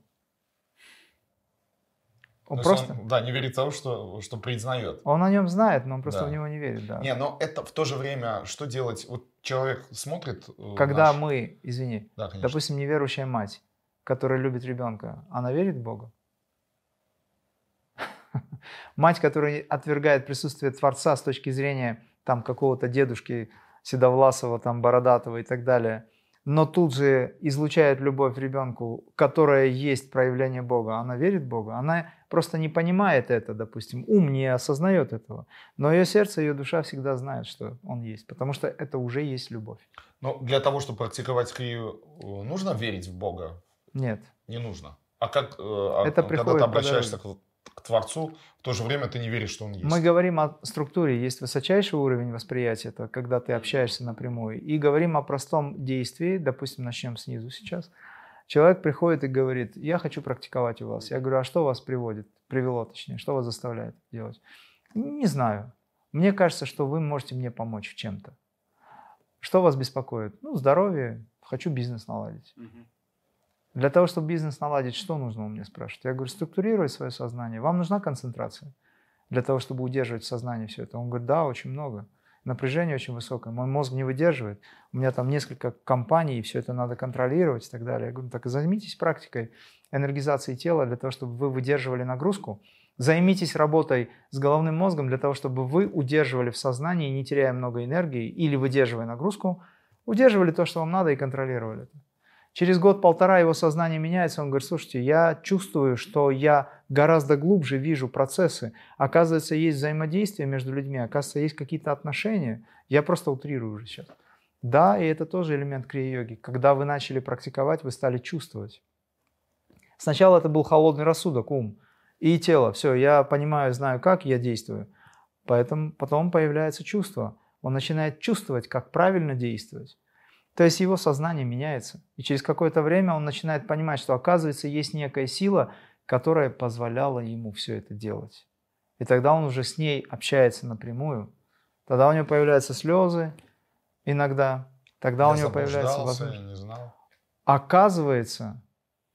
Он То просто... Он, да, не верит в то, что, что признает. Он о нем знает, но он просто да. в него не верит, да. Не, но это в то же время, что делать? Вот человек смотрит... Э, Когда наш... мы, извини, да, допустим, неверующая мать, которая любит ребенка, она верит в Бога? Мать, которая отвергает присутствие Творца с точки зрения там какого-то дедушки седовласого, там бородатого и так далее, но тут же излучает любовь ребенку, которая есть проявление Бога, она верит в Бога, она просто не понимает это, допустим, ум не осознает этого, но ее сердце, ее душа всегда знает, что он есть, потому что это уже есть любовь. Но для того, чтобы практиковать крию, нужно верить в Бога? Нет. Не нужно. А как, э, а это когда ты обращаешься к к Творцу, в то же время ты не веришь, что Он есть. Мы говорим о структуре. Есть высочайший уровень восприятия, это когда ты общаешься напрямую. И говорим о простом действии. Допустим, начнем снизу сейчас. Человек приходит и говорит, я хочу практиковать у вас. Я говорю, а что вас приводит? Привело, точнее, что вас заставляет делать? Не знаю. Мне кажется, что вы можете мне помочь в чем-то. Что вас беспокоит? Ну, здоровье, хочу бизнес наладить. Угу. Для того, чтобы бизнес наладить, что нужно у меня спрашивать? Я говорю, структурировать свое сознание. Вам нужна концентрация для того, чтобы удерживать в сознании все это? Он говорит, да, очень много. Напряжение очень высокое, мой мозг не выдерживает. У меня там несколько компаний, и все это надо контролировать и так далее. Я говорю, так займитесь практикой энергизации тела для того, чтобы вы выдерживали нагрузку. Займитесь работой с головным мозгом для того, чтобы вы удерживали в сознании, не теряя много энергии, или выдерживая нагрузку, удерживали то, что вам надо, и контролировали это. Через год-полтора его сознание меняется, он говорит, слушайте, я чувствую, что я гораздо глубже вижу процессы. Оказывается, есть взаимодействие между людьми, оказывается, есть какие-то отношения. Я просто утрирую уже сейчас. Да, и это тоже элемент крия-йоги. Когда вы начали практиковать, вы стали чувствовать. Сначала это был холодный рассудок, ум и тело. Все, я понимаю, знаю как, я действую. Поэтому потом появляется чувство. Он начинает чувствовать, как правильно действовать. То есть его сознание меняется. И через какое-то время он начинает понимать, что оказывается есть некая сила, которая позволяла ему все это делать. И тогда он уже с ней общается напрямую. Тогда у него появляются слезы иногда. Тогда Я у него появляется заблуждался, я возможность. не знал. Оказывается,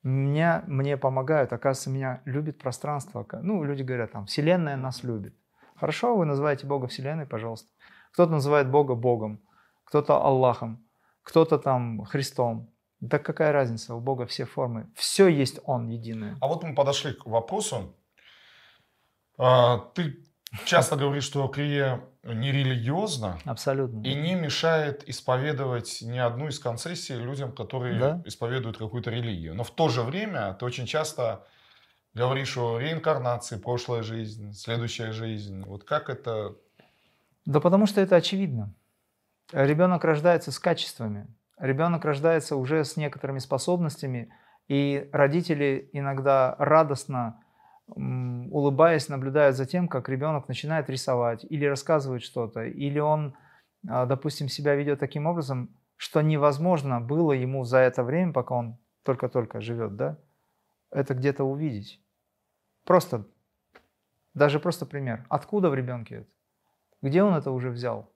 меня, мне помогают, оказывается, меня любит пространство. Ну, люди говорят, там, Вселенная нас любит. Хорошо, вы называете Бога Вселенной, пожалуйста. Кто-то называет Бога Богом, кто-то Аллахом, кто-то там Христом. Да какая разница, у Бога все формы. Все есть Он единое. А вот мы подошли к вопросу. А, Ты часто говоришь, что крия не религиозна Абсолютно. и не мешает исповедовать ни одну из концессий людям, которые Да. исповедуют какую-то религию. Но в то же время ты очень часто говоришь о реинкарнации, прошлая жизнь, следующая жизнь. Вот как это... Да потому что это очевидно. Ребенок рождается с качествами. Ребенок рождается уже с некоторыми способностями, и родители иногда радостно, улыбаясь, наблюдают за тем, как ребенок начинает рисовать или рассказывает что-то, или он, а, допустим, себя ведет таким образом, что невозможно было ему за это время, пока он только-только живет, да, это где-то увидеть. Просто, даже просто пример. Откуда в ребенке это? Где он это уже взял?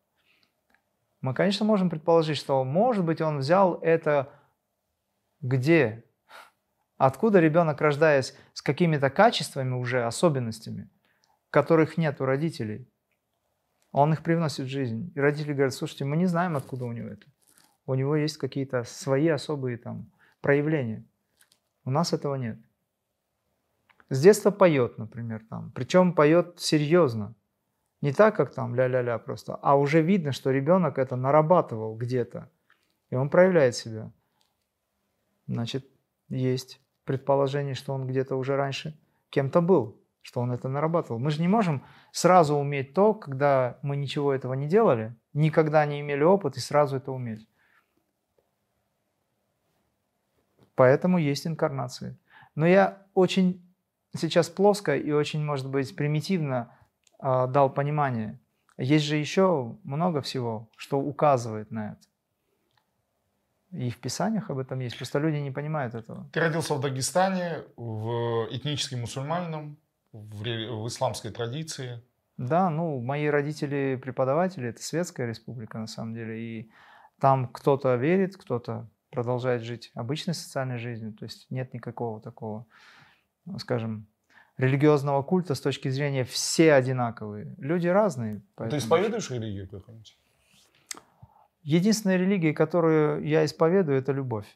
Мы, конечно, можем предположить, что, может быть, он взял это где? Откуда ребенок, рождаясь с какими-то качествами уже, особенностями, которых нет у родителей, он их привносит в жизнь. И родители говорят, слушайте, мы не знаем, откуда у него это. У него есть какие-то свои особые там проявления. У нас этого нет. С детства поет, например, там. Причем поет серьезно. Не так, как там ля-ля-ля просто, а уже видно, что ребенок это нарабатывал где-то. И он проявляет себя. Значит, есть предположение, что он где-то уже раньше кем-то был, что он это нарабатывал. Мы же не можем сразу уметь то, когда мы ничего этого не делали, никогда не имели опыт и сразу это уметь. Поэтому есть инкарнации. Но я очень сейчас плоско и очень, может быть, примитивно дал понимание. Есть же еще много всего, что указывает на это. И в Писаниях об этом есть, просто люди не понимают этого. Ты родился в Дагестане, в этнически мусульманном, в, в исламской традиции. Да, ну, мои родители преподаватели, это светская республика на самом деле, и там кто-то верит, кто-то продолжает жить обычной социальной жизнью, то есть нет никакого такого, ну, скажем, религиозного культа с точки зрения все одинаковые. Люди разные. Ты исповедуешь религию какую-нибудь? Единственная религия, которую я исповедую, это любовь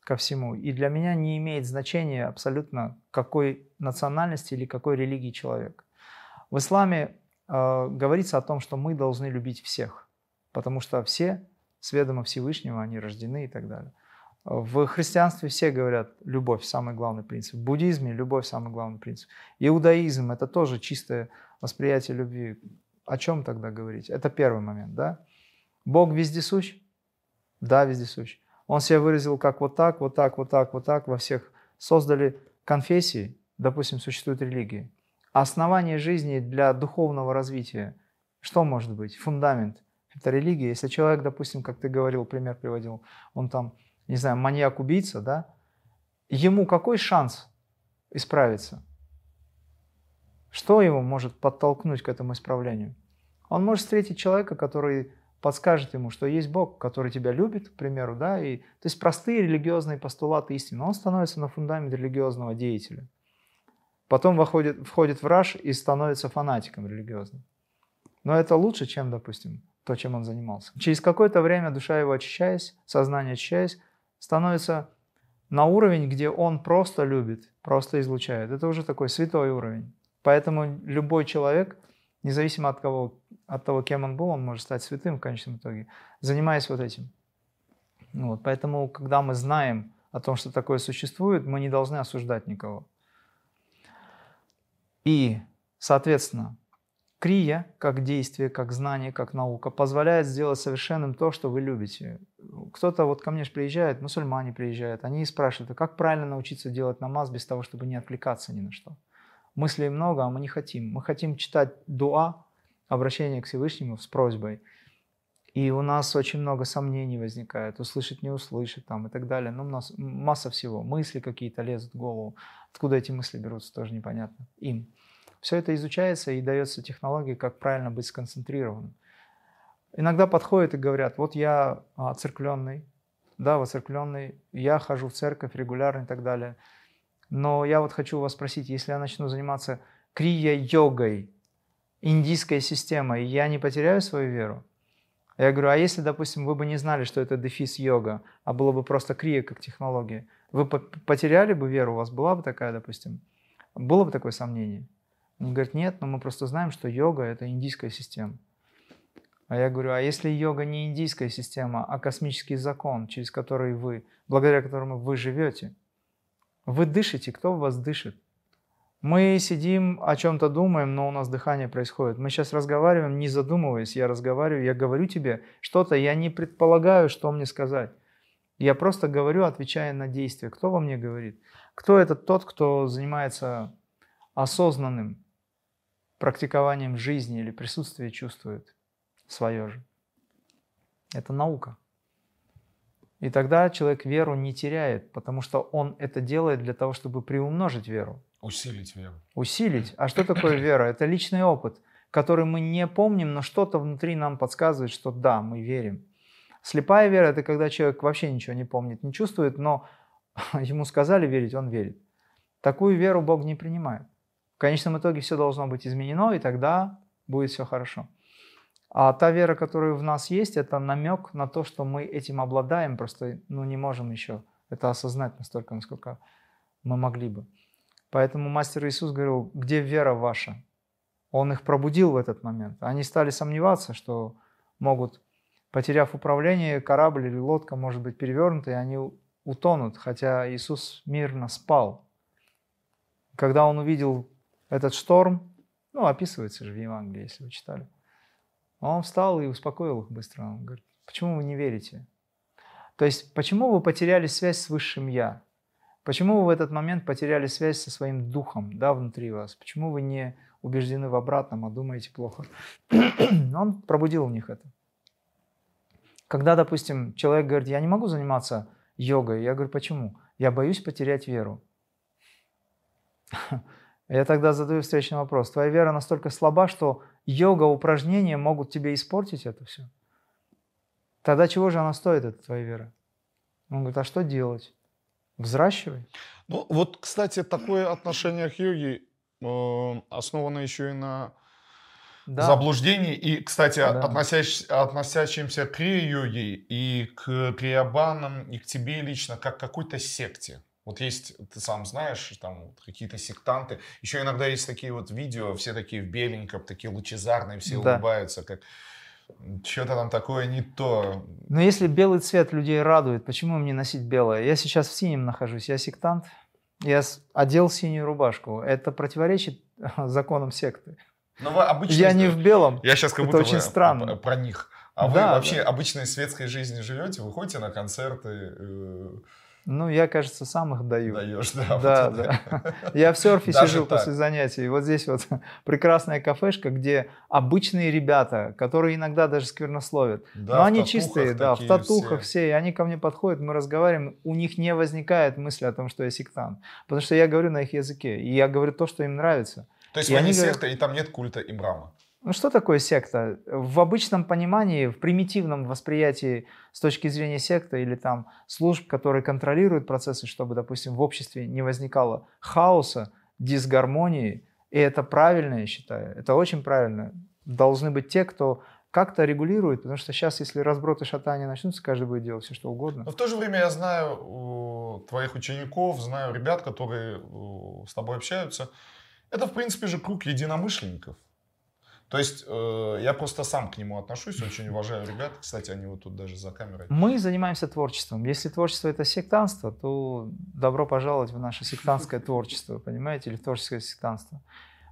ко всему. И для меня не имеет значения абсолютно какой национальности или какой религии человек. В исламе э, говорится о том, что мы должны любить всех, потому что все с ведома Всевышнего, они рождены и так далее. В христианстве все говорят, любовь – самый главный принцип. В буддизме – любовь – самый главный принцип. Иудаизм – это тоже чистое восприятие любви. О чем тогда говорить? Это первый момент, да? Бог вездесущ? Да, вездесущ. Он себя выразил как вот так, вот так, вот так, вот так во всех. Создали конфессии, допустим, существуют религии. Основание жизни для духовного развития, что может быть? Фундамент. Это религия. Если человек, допустим, как ты говорил, пример приводил, он там, не знаю, маньяк-убийца, да, ему какой шанс исправиться? Что его может подтолкнуть к этому исправлению? Он может встретить человека, который подскажет ему, что есть Бог, который тебя любит, к примеру, да, и, то есть простые религиозные постулаты истины. Он становится на фундамент религиозного деятеля. Потом входит, входит в раж и становится фанатиком религиозным. Но это лучше, чем, допустим, то, чем он занимался. Через какое-то время душа его очищаясь, сознание очищаясь, становится на уровень, где он просто любит, просто излучает. Это уже такой святой уровень. Поэтому любой человек, независимо от, кого, от того, кем он был, он может стать святым в конечном итоге, занимаясь вот этим. Вот, поэтому, когда мы знаем о том, что такое существует, мы не должны осуждать никого. И, соответственно, крия, как действие, как знание, как наука, позволяет сделать совершенным то, что вы любите. Кто-то вот ко мне же приезжает, мусульмане приезжают, они спрашивают, а как правильно научиться делать намаз без того, чтобы не отвлекаться ни на что? Мыслей много, а мы не хотим. Мы хотим читать дуа, обращение к Всевышнему с просьбой – и у нас очень много сомнений возникает, услышать, не услышать там и так далее. Ну, у нас масса всего, мысли какие-то лезут в голову. Откуда эти мысли берутся, тоже непонятно им. Все это изучается и дается технологии, как правильно быть сконцентрированным. Иногда подходят и говорят, вот я оцеркленный, да, воцеркленный, я хожу в церковь регулярно и так далее. Но я вот хочу вас спросить, если я начну заниматься крия-йогой, индийской системой, я не потеряю свою веру? Я говорю, а если, допустим, вы бы не знали, что это дефис йога, а было бы просто крия как технология, вы потеряли бы веру, у вас была бы такая, допустим, было бы такое сомнение? Они говорят, нет, но мы просто знаем, что йога – это индийская система. А я говорю, а если йога не индийская система, а космический закон, через который вы, благодаря которому вы живете, вы дышите, кто в вас дышит? Мы сидим, о чем-то думаем, но у нас дыхание происходит. Мы сейчас разговариваем, не задумываясь. Я разговариваю, я говорю тебе что-то, я не предполагаю, что мне сказать. Я просто говорю, отвечая на действия. Кто во мне говорит? Кто это тот, кто занимается осознанным практикованием жизни или присутствия чувствует свое же? Это наука. И тогда человек веру не теряет, потому что он это делает для того, чтобы приумножить веру. Усилить веру. Усилить. А что такое вера? Это личный опыт, который мы не помним, но что-то внутри нам подсказывает, что да, мы верим. Слепая вера – это когда человек вообще ничего не помнит, не чувствует, но ему сказали верить, он верит. Такую веру Бог не принимает. Конечном итоге все должно быть изменено, и тогда будет все хорошо. А та вера, которая в нас есть, это намек на то, что мы этим обладаем, просто ну, не можем еще это осознать настолько, насколько мы могли бы. Поэтому мастер Иисус говорил, где вера ваша? Он их пробудил в этот момент. Они стали сомневаться, что могут, потеряв управление, корабль или лодка может быть перевернута, и они утонут, хотя Иисус мирно спал. Когда он увидел этот шторм, ну, описывается же в Евангелии, если вы читали, он встал и успокоил их быстро. Он говорит, почему вы не верите? То есть, почему вы потеряли связь с Высшим Я? Почему вы в этот момент потеряли связь со своим духом да, внутри вас? Почему вы не убеждены в обратном, а думаете плохо? Он пробудил в них это. Когда, допустим, человек говорит, я не могу заниматься йогой, я говорю, почему? Я боюсь потерять веру. Я тогда задаю встречный вопрос. Твоя вера настолько слаба, что йога, упражнения могут тебе испортить это все? Тогда чего же она стоит, эта твоя вера? Он говорит, а что делать? Взращивай. Ну, вот, кстати, такое отношение к йоге э, основано еще и на да. заблуждении. И, кстати, да. относящ, относящимся к йоге и к криобанам, и к тебе лично, как к какой-то секте. Вот есть, ты сам знаешь, там вот какие-то сектанты. Еще иногда есть такие вот видео, все такие в беленьком, такие лучезарные, все да. улыбаются, как что-то там такое не то. Но если белый цвет людей радует, почему мне носить белое? Я сейчас в синем нахожусь, я сектант, я одел синюю рубашку. Это противоречит законам секты. Но вы обычно, я не в белом. Я сейчас как будто Это очень странно. про них. А да, вы вообще да. обычной светской жизнью живете? Вы ходите на концерты? Э, ну, я, кажется, сам их даю. Даешь, да. Да, вот да. Я в серфе сижу так. после занятий. Вот здесь вот прекрасная кафешка, где обычные ребята, которые иногда даже сквернословят. Да, но они чистые, да, в татухах все. все. И они ко мне подходят, мы разговариваем. У них не возникает мысли о том, что я сектант. Потому что я говорю на их языке. И я говорю то, что им нравится. То есть и вы не секта, говорят, и там нет культа Имрама? Ну что такое секта? В обычном понимании, в примитивном восприятии с точки зрения секты или там служб, которые контролируют процессы, чтобы, допустим, в обществе не возникало хаоса, дисгармонии, и это правильно, я считаю, это очень правильно. Должны быть те, кто как-то регулирует, потому что сейчас, если разброты шатания начнутся, каждый будет делать все, что угодно. Но в то же время я знаю твоих учеников, знаю ребят, которые с тобой общаются. Это, в принципе же, круг единомышленников. То есть э, я просто сам к нему отношусь, очень уважаю ребят. Кстати, они вот тут даже за камерой. Мы занимаемся творчеством. Если творчество это сектанство, то добро пожаловать в наше сектантское творчество, понимаете, или творческое сектанство.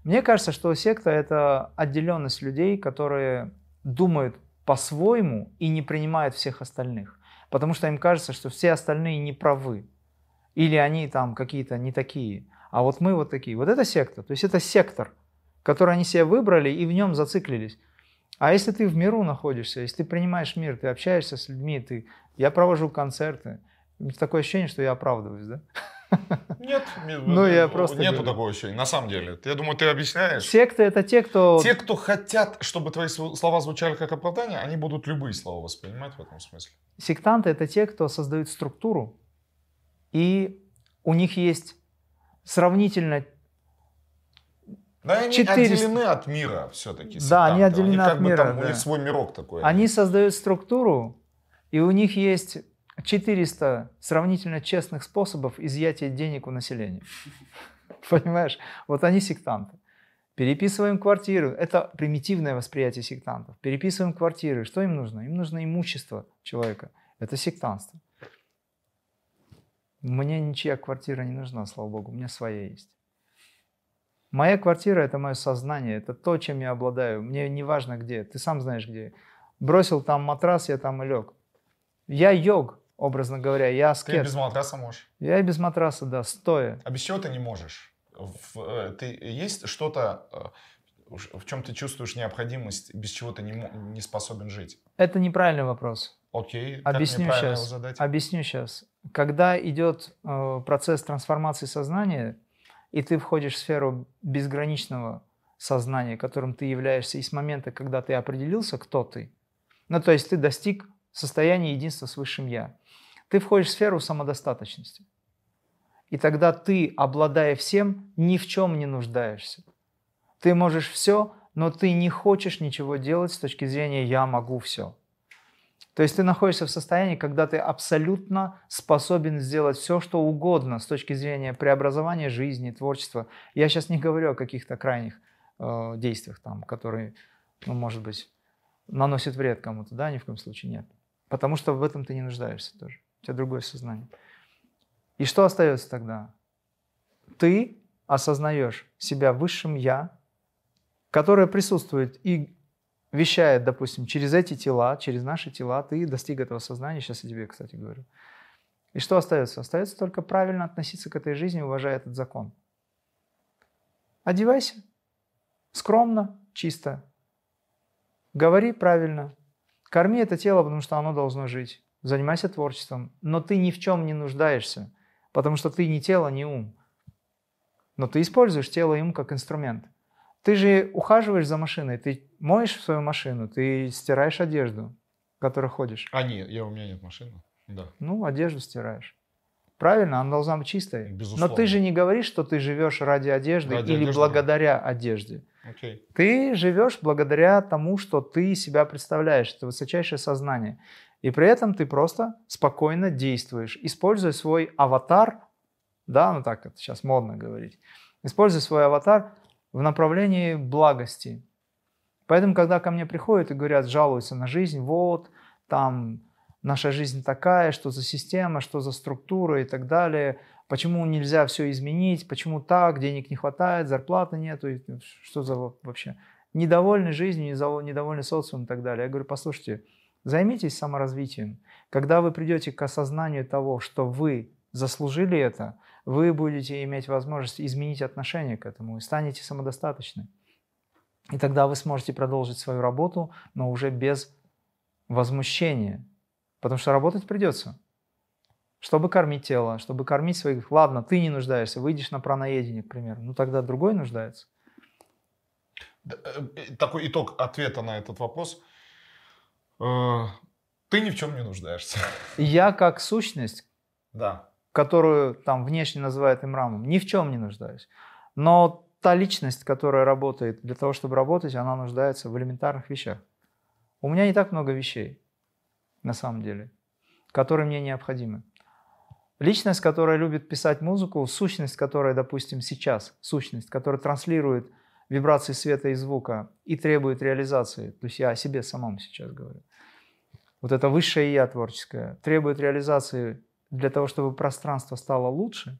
Мне кажется, что секта это отделенность людей, которые думают по-своему и не принимают всех остальных. Потому что им кажется, что все остальные не правы. Или они там какие-то не такие. А вот мы вот такие. Вот это секта. То есть это сектор, который они себе выбрали и в нем зациклились. А если ты в миру находишься, если ты принимаешь мир, ты общаешься с людьми, ты... я провожу концерты, такое ощущение, что я оправдываюсь, да? Нет, ну, я просто нету говорю. такого ощущения. На самом деле, я думаю, ты объясняешь. Секты это те, кто... Те, кто хотят, чтобы твои слова звучали как оправдание, они будут любые слова воспринимать в этом смысле. Сектанты это те, кто создают структуру, и у них есть сравнительно да, они 400... отделены от мира все-таки. Да, они отделены они от мира. Там, да. У них свой мирок такой. Они создают структуру, и у них есть 400 сравнительно честных способов изъятия денег у населения. Понимаешь? Вот они сектанты. Переписываем квартиры. Это примитивное восприятие сектантов. Переписываем квартиры. Что им нужно? Им нужно имущество человека. Это сектантство. Мне ничья квартира не нужна, слава богу. У меня своя есть. Моя квартира – это мое сознание, это то, чем я обладаю. Мне не важно где, ты сам знаешь где. Бросил там матрас, я там и лег. Я йог, образно говоря, я аскет. Ты без матраса можешь? Я и без матраса, да, стоя. А без чего ты не можешь? Э, ты, есть что-то, э, в чем ты чувствуешь необходимость, без чего ты не, не способен жить? Это неправильный вопрос. Окей, объясню как сейчас. задать? Объясню сейчас. Когда идет э, процесс трансформации сознания, и ты входишь в сферу безграничного сознания, которым ты являешься, и с момента, когда ты определился, кто ты, ну то есть ты достиг состояния единства с Высшим Я, ты входишь в сферу самодостаточности. И тогда ты, обладая всем, ни в чем не нуждаешься. Ты можешь все, но ты не хочешь ничего делать с точки зрения «я могу все». То есть ты находишься в состоянии, когда ты абсолютно способен сделать все, что угодно с точки зрения преобразования жизни, творчества. Я сейчас не говорю о каких-то крайних э, действиях, там, которые, ну, может быть, наносят вред кому-то, да, ни в коем случае нет. Потому что в этом ты не нуждаешься тоже. У тебя другое сознание. И что остается тогда? Ты осознаешь себя высшим «я», которое присутствует и вещает, допустим, через эти тела, через наши тела, ты достиг этого сознания, сейчас я тебе, кстати, говорю. И что остается? Остается только правильно относиться к этой жизни, уважая этот закон. Одевайся скромно, чисто. Говори правильно. Корми это тело, потому что оно должно жить. Занимайся творчеством. Но ты ни в чем не нуждаешься, потому что ты не тело, не ум. Но ты используешь тело и ум как инструмент. Ты же ухаживаешь за машиной, ты моешь свою машину, ты стираешь одежду, в которой ходишь. А нет, я, у меня нет машины. Да. Ну, одежду стираешь. Правильно, она должна быть чистой. Безусловно. Но ты же не говоришь, что ты живешь ради одежды ради или одежды. благодаря одежде. Okay. Ты живешь благодаря тому, что ты себя представляешь. Это высочайшее сознание. И при этом ты просто спокойно действуешь, используя свой аватар, да, ну так это сейчас модно говорить, используя свой аватар в направлении благости. Поэтому, когда ко мне приходят и говорят, жалуются на жизнь, вот, там, наша жизнь такая, что за система, что за структура и так далее, почему нельзя все изменить, почему так, денег не хватает, зарплаты нету, что за вообще, недовольны жизнью, недовольны социумом и так далее. Я говорю, послушайте, займитесь саморазвитием. Когда вы придете к осознанию того, что вы заслужили это, вы будете иметь возможность изменить отношение к этому и станете самодостаточны. И тогда вы сможете продолжить свою работу, но уже без возмущения, потому что работать придется. Чтобы кормить тело, чтобы кормить своих... Ладно, ты не нуждаешься, выйдешь на праноедение, к примеру. Ну тогда другой нуждается. Э, э, такой итог ответа на этот вопрос. Э, ты ни в чем не нуждаешься. Я как сущность, да которую там внешне называют имрамом, ни в чем не нуждаюсь. Но та личность, которая работает для того, чтобы работать, она нуждается в элементарных вещах. У меня не так много вещей, на самом деле, которые мне необходимы. Личность, которая любит писать музыку, сущность, которая, допустим, сейчас, сущность, которая транслирует вибрации света и звука и требует реализации, то есть я о себе самом сейчас говорю, вот это высшее я творческое, требует реализации для того, чтобы пространство стало лучше,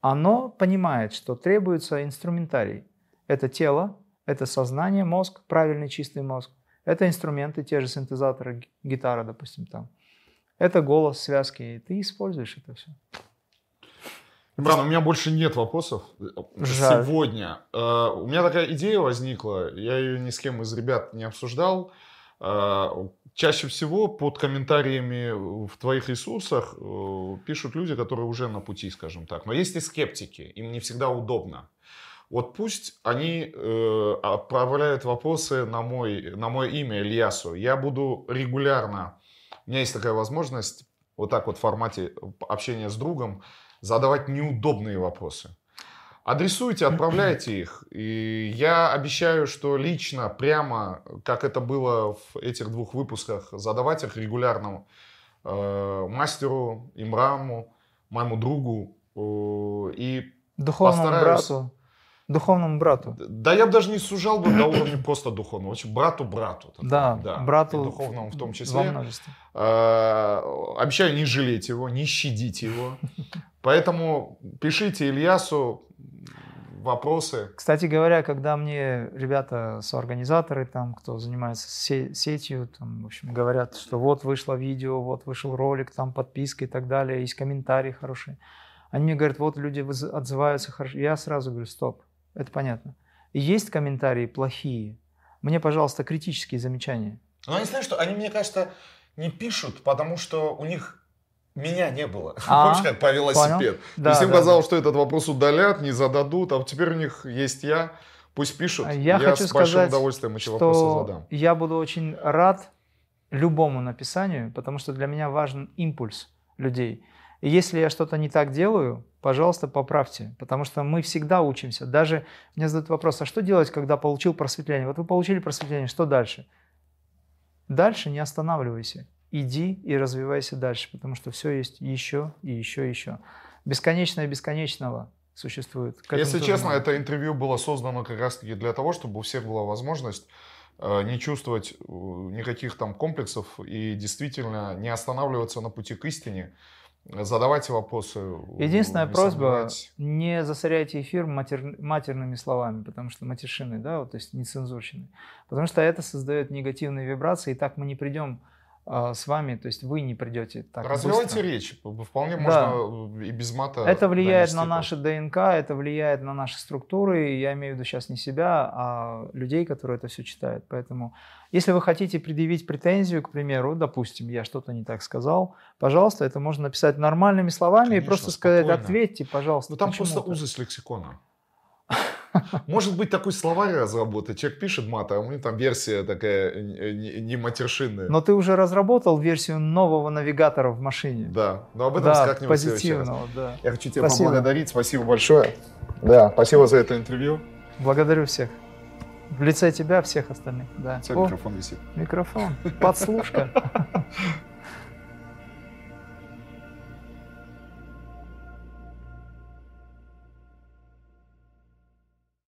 оно понимает, что требуется инструментарий. Это тело, это сознание, мозг, правильный чистый мозг. Это инструменты, те же синтезаторы, гитара, допустим, там. Это голос, связки, и ты используешь это все. Имран, у меня больше нет вопросов Жаль. сегодня. Э, У меня такая идея возникла, я ее ни с кем из ребят не обсуждал. Э, Чаще всего под комментариями в твоих ресурсах э, пишут люди, которые уже на пути, скажем так. Но есть и скептики, им не всегда удобно. Вот пусть они э, отправляют вопросы на, мой, на мое имя Ильясу. Я буду регулярно, у меня есть такая возможность, вот так вот в формате общения с другом, задавать неудобные вопросы. Адресуйте, отправляйте их. И я обещаю, что лично, прямо, как это было в этих двух выпусках, задавать их регулярно э, мастеру, Имраму, моему другу. э, и Духовному Постараюсь. брату. Духовному брату. да я бы даже не сужал бы до уровня просто духовного, очень брату-брату. такому, Да, брату и духовному в том Во числе. множестве. Э, Обещаю не жалеть его, не щадить его. Поэтому пишите Ильясу вопросы. Кстати говоря, когда мне ребята, соорганизаторы, там, кто занимается се- сетью, там, в общем, говорят, что вот вышло видео, вот вышел ролик, там подписка и так далее, есть комментарии хорошие. Они мне говорят, вот люди отзываются хорошо. Я сразу говорю, стоп, это понятно. И есть комментарии плохие. Мне, пожалуйста, критические замечания. Но они знают, что они, мне кажется, не пишут, потому что у них меня не было. А, Помнишь, как по велосипед? Да, им да, казалось, что этот вопрос удалят, не зададут, а теперь у них есть я. Пусть пишут. А Я хочу с большим сказать, удовольствием эти вопросы задам. я буду очень рад любому написанию, потому что для меня важен импульс людей. И если я что-то не так делаю, пожалуйста, поправьте, потому что мы всегда учимся. Даже мне задают вопрос, а что делать, когда получил просветление? Вот вы получили просветление, что дальше? Дальше не останавливайся. Иди и развивайся дальше, потому что все есть еще и еще и еще. Бесконечное бесконечного существует. К этому Если честно, надо. это интервью было создано как раз-таки для того, чтобы у всех была возможность э, не чувствовать э, никаких там комплексов и действительно не останавливаться на пути к истине. Задавайте вопросы. Единственная не просьба, не засоряйте эфир матер- матерными словами, потому что матершины, да, вот, то есть нецензурщины. Потому что это создает негативные вибрации, и так мы не придем с вами, то есть вы не придете так Развивайте быстро. речь. Вполне Да. можно и без мата. Это влияет на наши ДНК, это влияет на наши структуры. Я имею в виду сейчас не себя, а людей, которые это все читают. Поэтому, если вы хотите предъявить претензию, к примеру, допустим, я что-то не так сказал, пожалуйста, это можно написать нормальными словами Конечно, и просто сказать, спокойно. ответьте, пожалуйста. Ну там просто так?» узость лексикона. Может быть, такой словарь разработать. Человек пишет мат, а у него там версия такая не, матершинная. Но ты уже разработал версию нового навигатора в машине. Да, но об этом да, как-нибудь позитивного, да. Я хочу тебя Спасибо. поблагодарить. Спасибо большое. Да, спасибо за это интервью. Благодарю всех. В лице тебя всех остальных. Да. У тебя О, микрофон висит. микрофон. Подслушка.